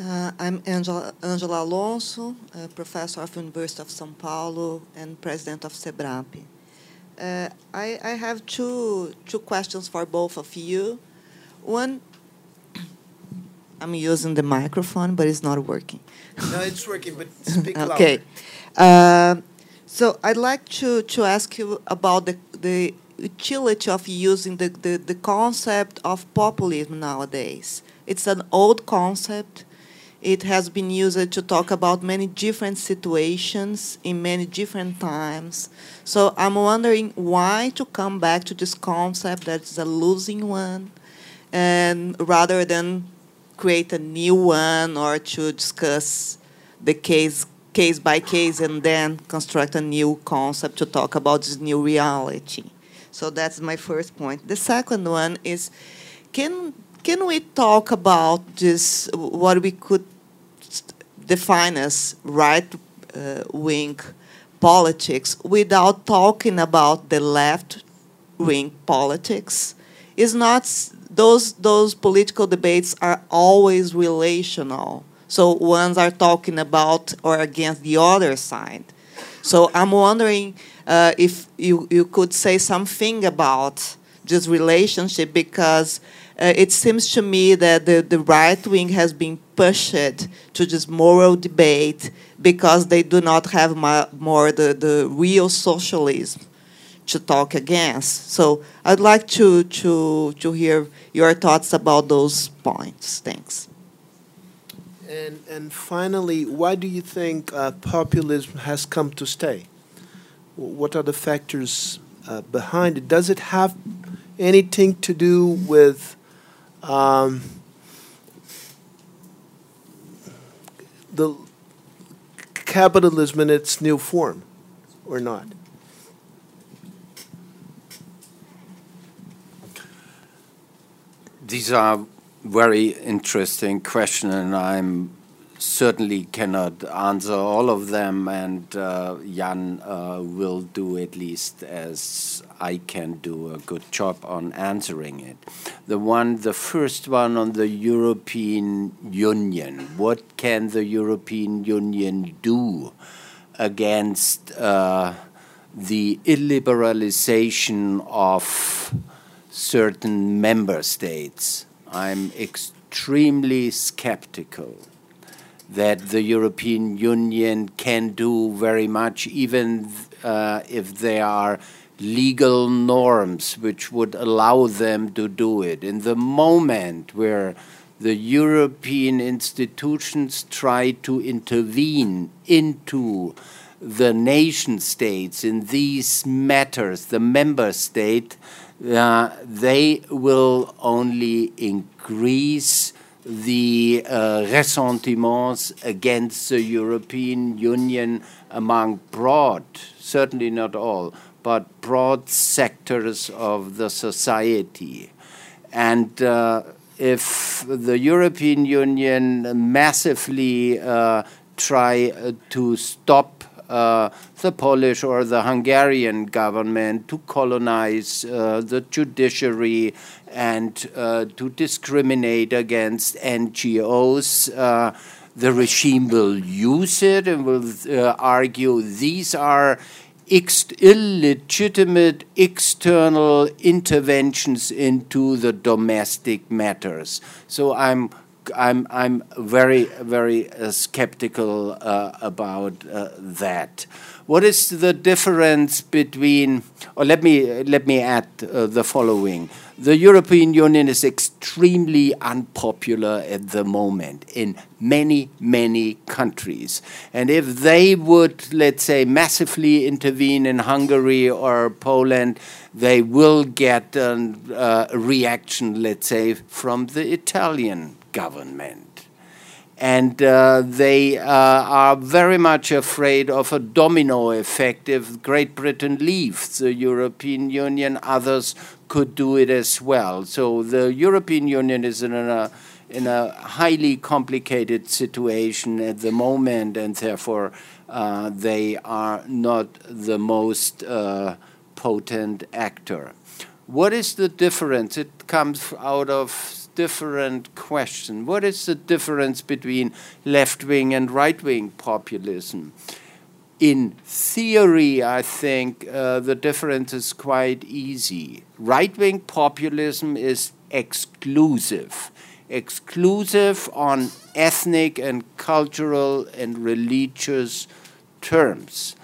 Uh, I'm Angela, Angela Alonso, professor of the University of São Paulo and president of CEBRAP. Uh, I, I, have two, two questions for both of you. One, I'm using the microphone, but it's not working. No, it's working, but speak louder. okay. Uh, so I'd like to, to ask you about the, the utility of using the, the, the concept of populism nowadays. It's an old concept it has been used to talk about many different situations in many different times. So I'm wondering why to come back to this concept that's a losing one, and rather than create a new one or to discuss the case case by case and then construct a new concept to talk about this new reality. So that's my first point. The second one is can can we talk about this, what we could define as right uh, wing politics, without talking about the left wing politics? is not those those political debates are always relational. So ones are talking about or against the other side. So I'm wondering uh, if you, you could say something about this relationship because uh, it seems to me that the, the right wing has been pushed to this moral debate because they do not have more the, the real socialism to talk against. So I'd like to, to, to hear your thoughts about those points. Thanks. And, and finally, why do you think uh, populism has come to stay? What are the factors uh, behind it? Does it have anything to do with um, the capitalism in its new form or not? These are very interesting questions, and I'm certainly cannot answer all of them, and uh, Jan uh, will do at least as I can do a good job on answering it. The one, the first one on the European Union. What can the European Union do against uh, the illiberalization of certain member states? I'm extremely skeptical that the European Union can do very much, even uh, if there are legal norms which would allow them to do it. In the moment where the European institutions try to intervene into the nation states in these matters, the member state, uh, they will only increase the uh, ressentiments against the European Union among broad, certainly not all, but broad sectors of the society. And uh, if the European Union massively uh, try uh, to stop uh, the Polish or the Hungarian government to colonize uh, the judiciary and uh, to discriminate against NGOs. Uh, the regime will use it and will argue these are ex illegitimate external interventions into the domestic matters. So I'm I'm I'm very very uh, skeptical uh, about uh, that. What is the difference between? Or let me let me add uh, the following: the European Union is extremely unpopular at the moment in many many countries, and if they would, let's say, massively intervene in Hungary or Poland, they will get a uh, reaction, let's say, from the Italian government. And uh, they uh, are very much afraid of a domino effect. If Great Britain leaves the European Union, others could do it as well. So the European Union is in a in a highly complicated situation at the moment, and therefore uh, they are not the most uh, potent actor. What is the difference? It comes out of different question. What is the difference between left wing and right wing populism? In theory, I think uh, the difference is quite easy. Right wing populism is exclusive, exclusive on ethnic and cultural and religious terms.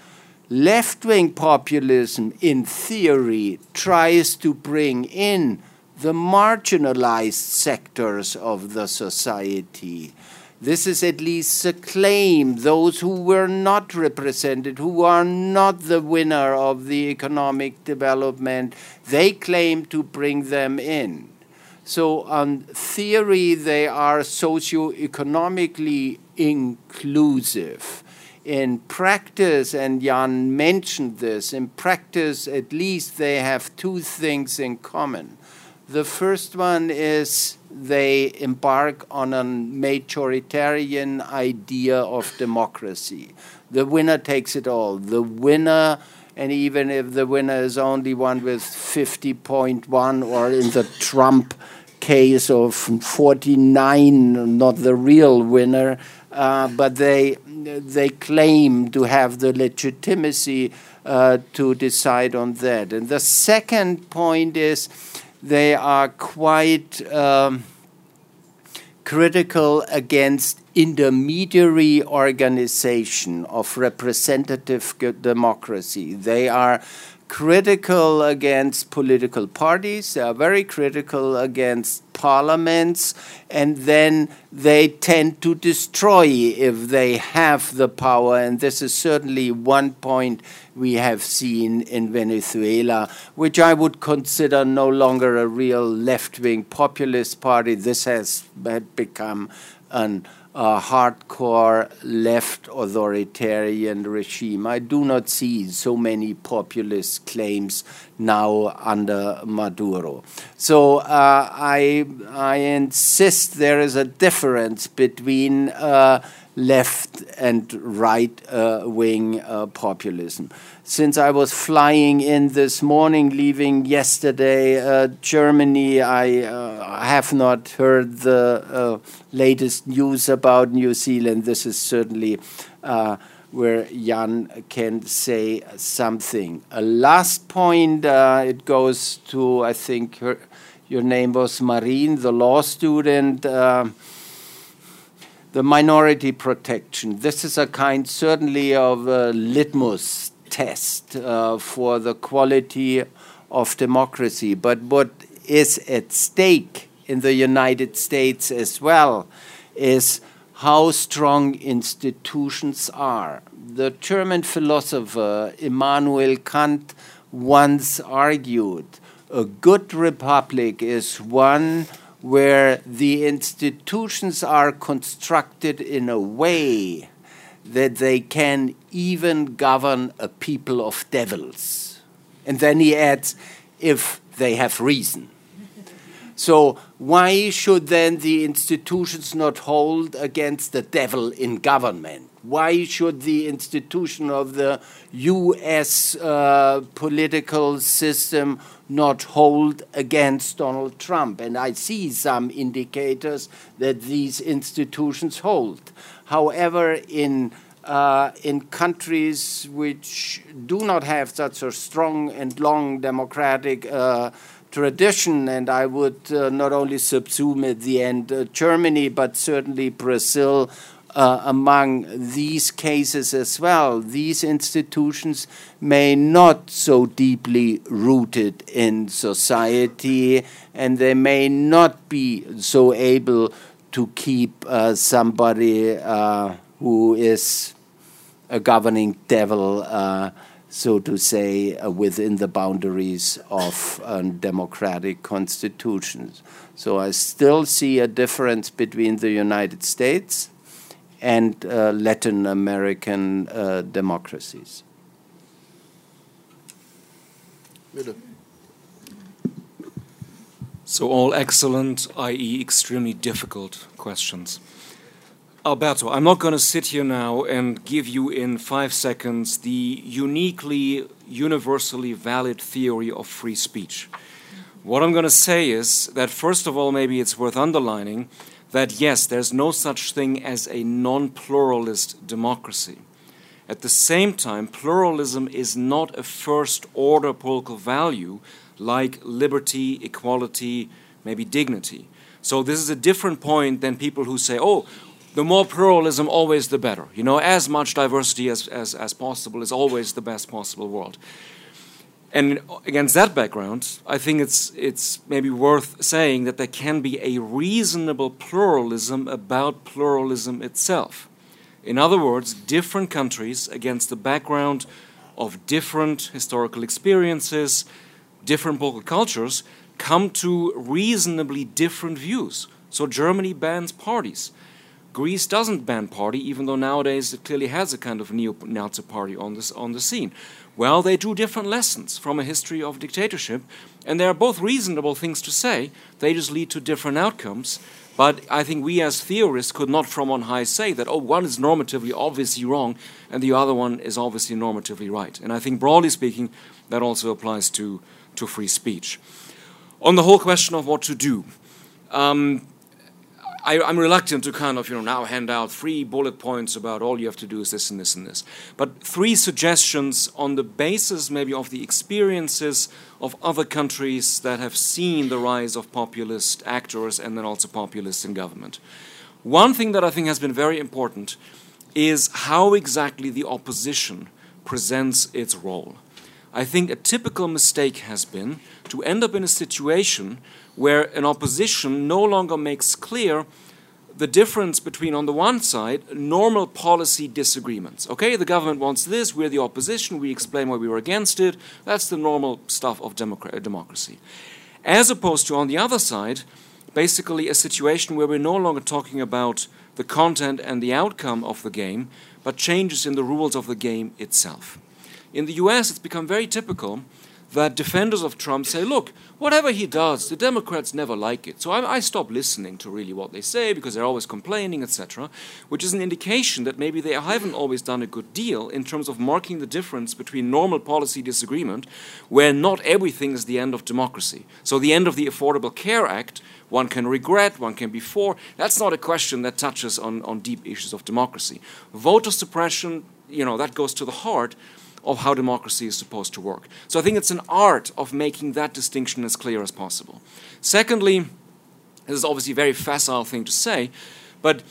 Left wing populism, in theory, tries to bring in the marginalized sectors of the society. This is at least a claim. Those who were not represented, who are not the winner of the economic development, they claim to bring them in. So, on theory, they are socio-economically inclusive. In practice, and Jan mentioned this, in practice, at least they have two things in common. The first one is they embark on a majoritarian idea of democracy. The winner takes it all. The winner And even if the winner is only one with 50.1, or in the Trump case of 49, not the real winner, uh, but they they claim to have the legitimacy uh, to decide on that. And the second point is they are quite um, critical against intermediary organization of representative democracy. They are critical against political parties, they are very critical against parliaments, and then they tend to destroy if they have the power. And this is certainly one point we have seen in Venezuela, which I would consider no longer a real left wing populist party. This has become an a hardcore left authoritarian regime. I do not see so many populist claims now under Maduro. So uh, I, I insist there is a difference between uh, left and right uh, wing uh, populism since I was flying in this morning, leaving yesterday uh, Germany, I uh, have not heard the latest news about New Zealand. This is certainly where Jan can say something. A last point, uh, it goes to, I think, her, your name was Marine, the law student uh, the minority protection. This is a kind, certainly, of a litmus test uh, for the quality of democracy. But what is at stake in the United States as well is how strong institutions are. The German philosopher Immanuel Kant once argued a good republic is one where the institutions are constructed in a way that they can even govern a people of devils. And then he adds, if they have reason. So, why should then the institutions not hold against the devil in government? Why should the institution of the US uh, political system not hold against Donald Trump? And I see some indicators that these institutions hold. However, in uh, in countries which do not have such a strong and long democratic uh, tradition, and I would uh, not only subsume at the end uh, Germany, but certainly Brazil. Uh, among these cases as well, these institutions may not so deeply rooted in society, and they may not be so able to keep uh, somebody who is a governing devil, uh, so to say, uh, within the boundaries of a democratic constitutions. So I still see a difference between the United States and uh, Latin American uh, democracies. So, all excellent, i.e., extremely difficult questions. Alberto, I'm not going to sit here now and give you in five seconds the uniquely, universally valid theory of free speech. What I'm going to say is that, first of all, maybe it's worth underlining that yes, there's no such thing as a non pluralist democracy. At the same time, pluralism is not a first order political value like liberty, equality, maybe dignity. So, this is a different point than people who say, oh, the more pluralism, always the better. You know, as much diversity as, as, as possible is always the best possible world. And against that background, I think it's, it's maybe worth saying that there can be a reasonable pluralism about pluralism itself. In other words, different countries, against the background of different historical experiences, different political cultures, come to reasonably different views. So Germany bans parties. Greece doesn't ban party, even though nowadays it clearly has a kind of neo-Nazi party on this on the scene. Well, they drew different lessons from a history of dictatorship, and they are both reasonable things to say. They just lead to different outcomes. But I think we as theorists could not from on high say that, oh, one is normatively obviously wrong and the other one is obviously normatively right. And I think broadly speaking, that also applies to, to free speech. On the whole question of what to do, um, I, am reluctant to kind of, you know, now hand out three bullet points about all you have to do is this and this and this. But three suggestions on the basis maybe of the experiences of other countries that have seen the rise of populist actors and then also populists in government. One thing that I think has been very important is how exactly the opposition presents its role. I think a typical mistake has been to end up in a situation where an opposition no longer makes clear the difference between, on the one side, normal policy disagreements. Okay, the government wants this, we're the opposition, we explain why we were against it. That's the normal stuff of uh, democracy. As opposed to, on the other side, basically a situation where we're no longer talking about the content and the outcome of the game, but changes in the rules of the game itself. In the US, it's become very typical that defenders of Trump say, look, whatever he does, the Democrats never like it. So I, I stop listening to really what they say because they're always complaining, etc., which is an indication that maybe they haven't always done a good deal in terms of marking the difference between normal policy disagreement, where not everything is the end of democracy. So the end of the Affordable Care Act, one can regret, one can be for. That's not a question that touches on, on deep issues of democracy. Voter suppression, you know, that goes to the heart of how democracy is supposed to work. So I think it's an art of making that distinction as clear as possible. Secondly, this is obviously a very facile thing to say, but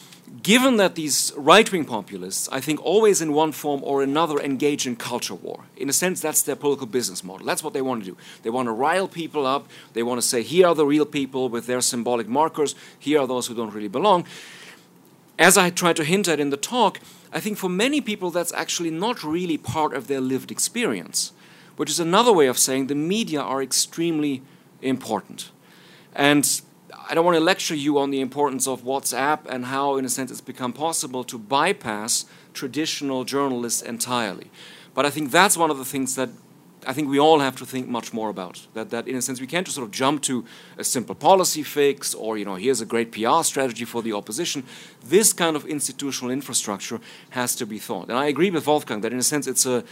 given that these right wing populists, I think, always in one form or another engage in culture war, in a sense, that's their political business model. That's what they want to do. They want to rile people up, they want to say, here are the real people with their symbolic markers, here are those who don't really belong. As I tried to hint at in the talk, I think for many people that's actually not really part of their lived experience, which is another way of saying the media are extremely important. And I don't want to lecture you on the importance of WhatsApp and how, in a sense, it's become possible to bypass traditional journalists entirely. But I think that's one of the things that I think we all have to think much more about. That, that in a sense, we can't just sort of jump to a simple policy fix or, you know, here's a great PR strategy for the opposition. This kind of institutional infrastructure has to be thought. And I agree with Wolfgang that in a sense it's a,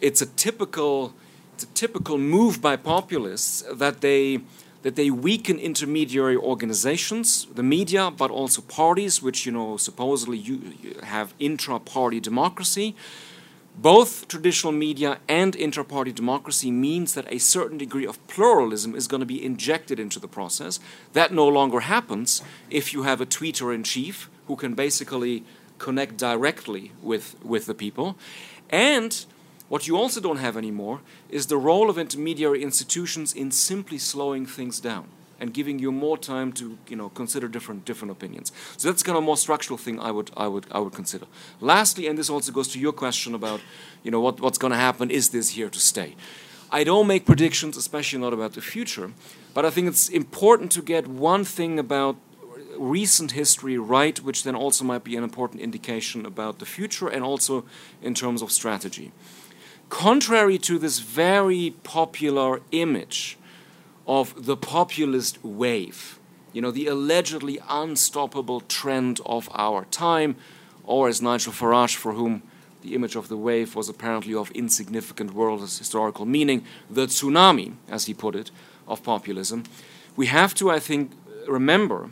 it's a typical, it's a typical move by populists that they, that they weaken intermediary organizations, the media, but also parties, which, you know, supposedly you, have intra-party democracy both traditional media and inter-party democracy means that a certain degree of pluralism is going to be injected into the process. That no longer happens if you have a tweeter in chief who can basically connect directly with, with the people. And what you also don't have anymore is the role of intermediary institutions in simply slowing things down and giving you more time to you know consider different different opinions. So that's kind of a more structural thing I would I would I would consider. Lastly, and this also goes to your question about you know what, what's going to happen. Is this here to stay? I don't make predictions, especially not about the future, but I think it's important to get one thing about recent history right, which then also might be an important indication about the future and also in terms of strategy. Contrary to this very popular image of the populist wave, you know, the allegedly unstoppable trend of our time, or as Nigel Farage, for whom the image of the wave was apparently of insignificant world historical meaning, the tsunami, as he put it, of populism. We have to, I think, remember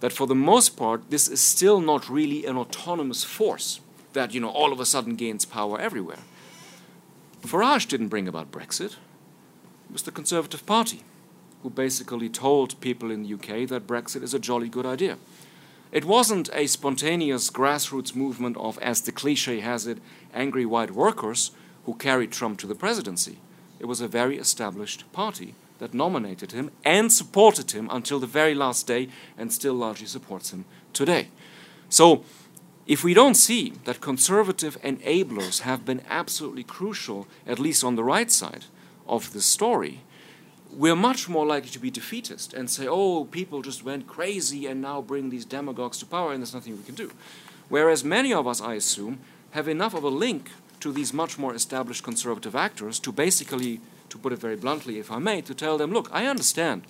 that for the most part, this is still not really an autonomous force that, you know, all of a sudden gains power everywhere. Farage didn't bring about Brexit. It was the Conservative Party who basically told people in the UK that Brexit is a jolly good idea. It wasn't a spontaneous grassroots movement of, as the cliche has it, angry white workers who carried Trump to the presidency. It was a very established party that nominated him and supported him until the very last day and still largely supports him today. So, if we don't see that conservative enablers have been absolutely crucial, at least on the right side of the story, we're much more likely to be defeatist and say, oh, people just went crazy and now bring these demagogues to power and there's nothing we can do. Whereas many of us, I assume, have enough of a link to these much more established conservative actors to basically to put it very bluntly, if I may, to tell them, look, I understand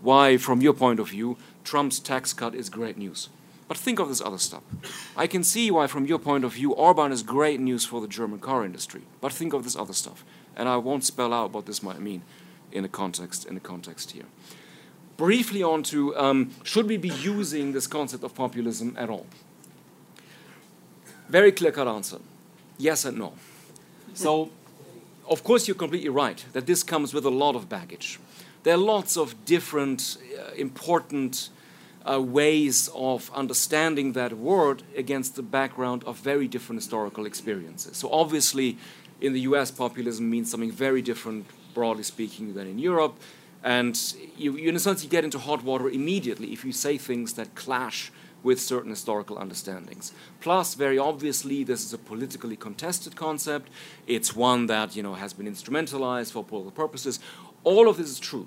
why, from your point of view, Trump's tax cut is great news. But think of this other stuff. I can see why, from your point of view, Orban is great news for the German car industry. But think of this other stuff, and I won't spell out what this might mean in a context in a context here. Briefly on to um, should we be using this concept of populism at all? Very clear-cut answer: yes and no. So, of course, you're completely right that this comes with a lot of baggage. There are lots of different uh, important uh, ways of understanding that word against the background of very different historical experiences. So, obviously, in the US, populism means something very different, broadly speaking, than in Europe. And you, you, in a sense, you get into hot water immediately if you say things that clash with certain historical understandings. Plus, very obviously, this is a politically contested concept. It's one that you know has been instrumentalized for political purposes. All of this is true.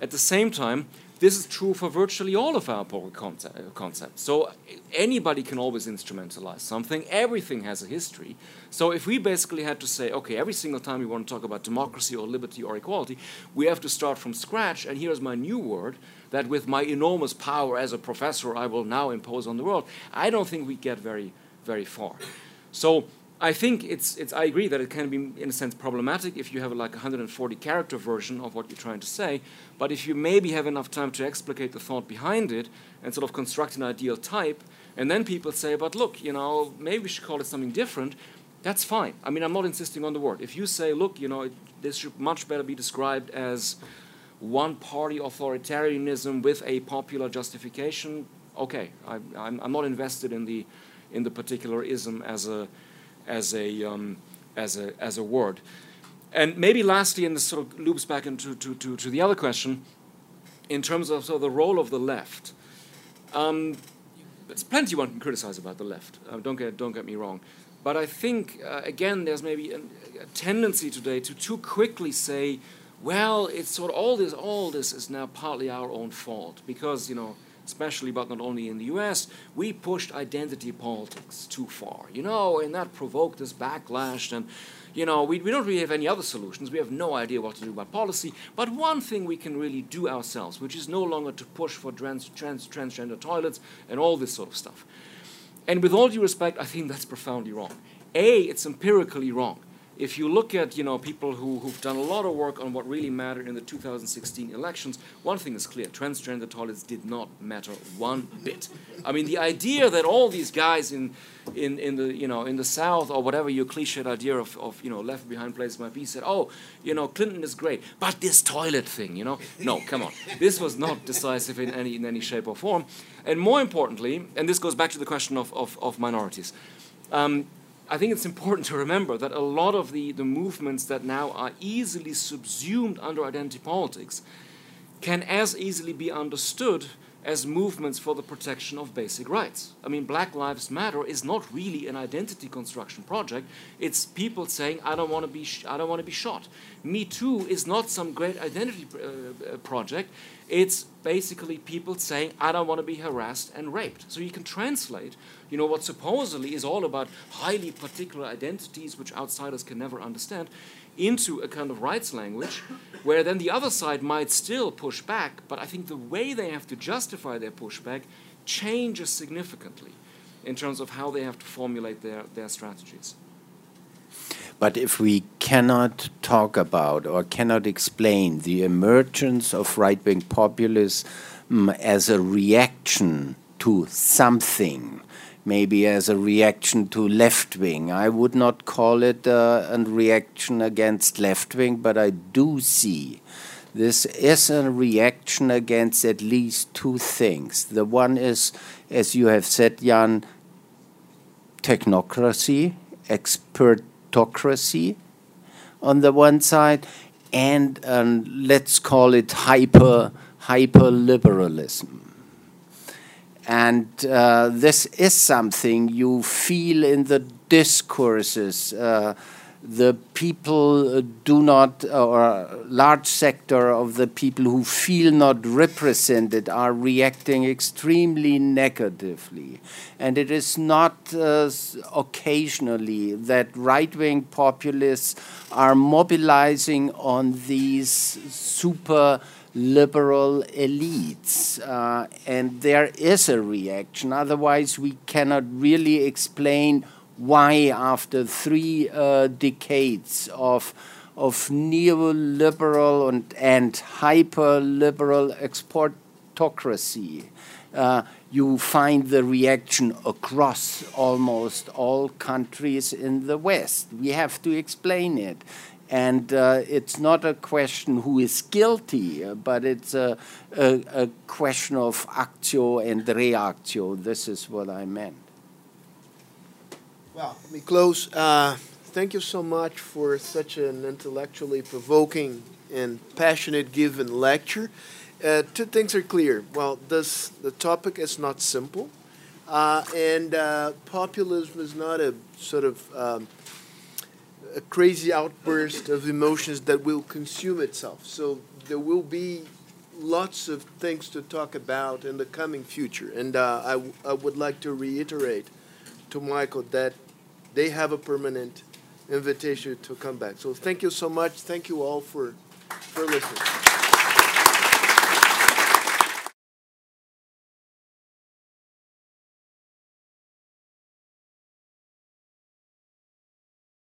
At the same time, this is true for virtually all of our political uh, concepts. So uh, anybody can always instrumentalize something. Everything has a history. So if we basically had to say, okay, every single time we want to talk about democracy or liberty or equality, we have to start from scratch. And here's my new word that with my enormous power as a professor, I will now impose on the world. I don't think we get very, very far. So I think it's, it's, I agree that it can be, in a sense, problematic if you have like a 140 character version of what you're trying to say. But if you maybe have enough time to explicate the thought behind it and sort of construct an ideal type, and then people say, but look, you know, maybe we should call it something different, that's fine. I mean, I'm not insisting on the word. If you say, look, you know, it, this should much better be described as one party authoritarianism with a popular justification, okay, I, I'm, I'm not invested in the, in the particular ism as a as a, um, as a, as a word. And maybe lastly, and this sort of loops back into to, to, to the other question, in terms of, sort of the role of the left. Um, there's plenty one can criticize about the left. Uh, don't get don't get me wrong, but I think uh, again there's maybe a, a, tendency today to too quickly say, well, it's sort of all this all this is now partly our own fault because you know especially but not only in the US, we pushed identity politics too far, you know, and that provoked this backlash. And, you know, we, we don't really have any other solutions. We have no idea what to do about policy. But one thing we can really do ourselves, which is no longer to push for trans, trans, transgender toilets and all this sort of stuff. And with all due respect, I think that's profoundly wrong. A, it's empirically wrong if you look at you know people who, who've done a lot of work on what really mattered in the 2016 elections, one thing is clear: transgender toilets did not matter one bit. I mean, the idea that all these guys in in, in the you know in the South or whatever your cliched idea of, of you know left behind place might be said, oh, you know Clinton is great, but this toilet thing, you know, no, come on, this was not decisive in any in any shape or form, and more importantly, and this goes back to the question of of, of minorities. Um, I think it's important to remember that a lot of the, the movements that now are easily subsumed under identity politics can as easily be understood as movements for the protection of basic rights. I mean, Black Lives Matter is not really an identity construction project. It's people saying, "I don't want to be, sh- I don't want to be shot." Me Too is not some great identity uh, uh, project. It's basically people saying, "I don't want to be harassed and raped." So you can translate, you know, what supposedly is all about highly particular identities which outsiders can never understand into a kind of rights language where then the other side might still push back, but I think the way they have to justify their pushback changes significantly in terms of how they have to formulate their, their strategies. But if we cannot talk about or cannot explain the emergence of right wing populism as a reaction to something, maybe as a reaction to left wing. I would not call it uh, a reaction against left wing, but I do see this is a reaction against at least two things. The one is, as you have said, Jan, technocracy, expertocracy on the one side, and um, let's call it hyper hyper liberalism and uh, this is something you feel in the discourses uh, the people uh, do not, or a large sector of the people who feel not represented are reacting extremely negatively. And it is not uh, occasionally that right wing populists are mobilizing on these super liberal elites. Uh, and there is a reaction. Otherwise, we cannot really explain why, after three uh, decades of of neoliberal and, and hyper-liberal expertocracy, uh, you find the reaction across almost all countries in the West. We have to explain it. And uh, it's not a question who is guilty, but it's a, a, a question of actio and reactio. This is what I meant. Well, let me close. Uh, thank you so much for such an intellectually provoking and passionate given lecture. Uh, two things are clear. Well, this the topic is not simple, uh, and uh, populism is not a sort of um, a crazy outburst of emotions that will consume itself. So there will be lots of things to talk about in the coming future, and uh, I, I would like to reiterate to Michael that they have a permanent invitation to come back. So thank you so much. Thank you all for, for listening.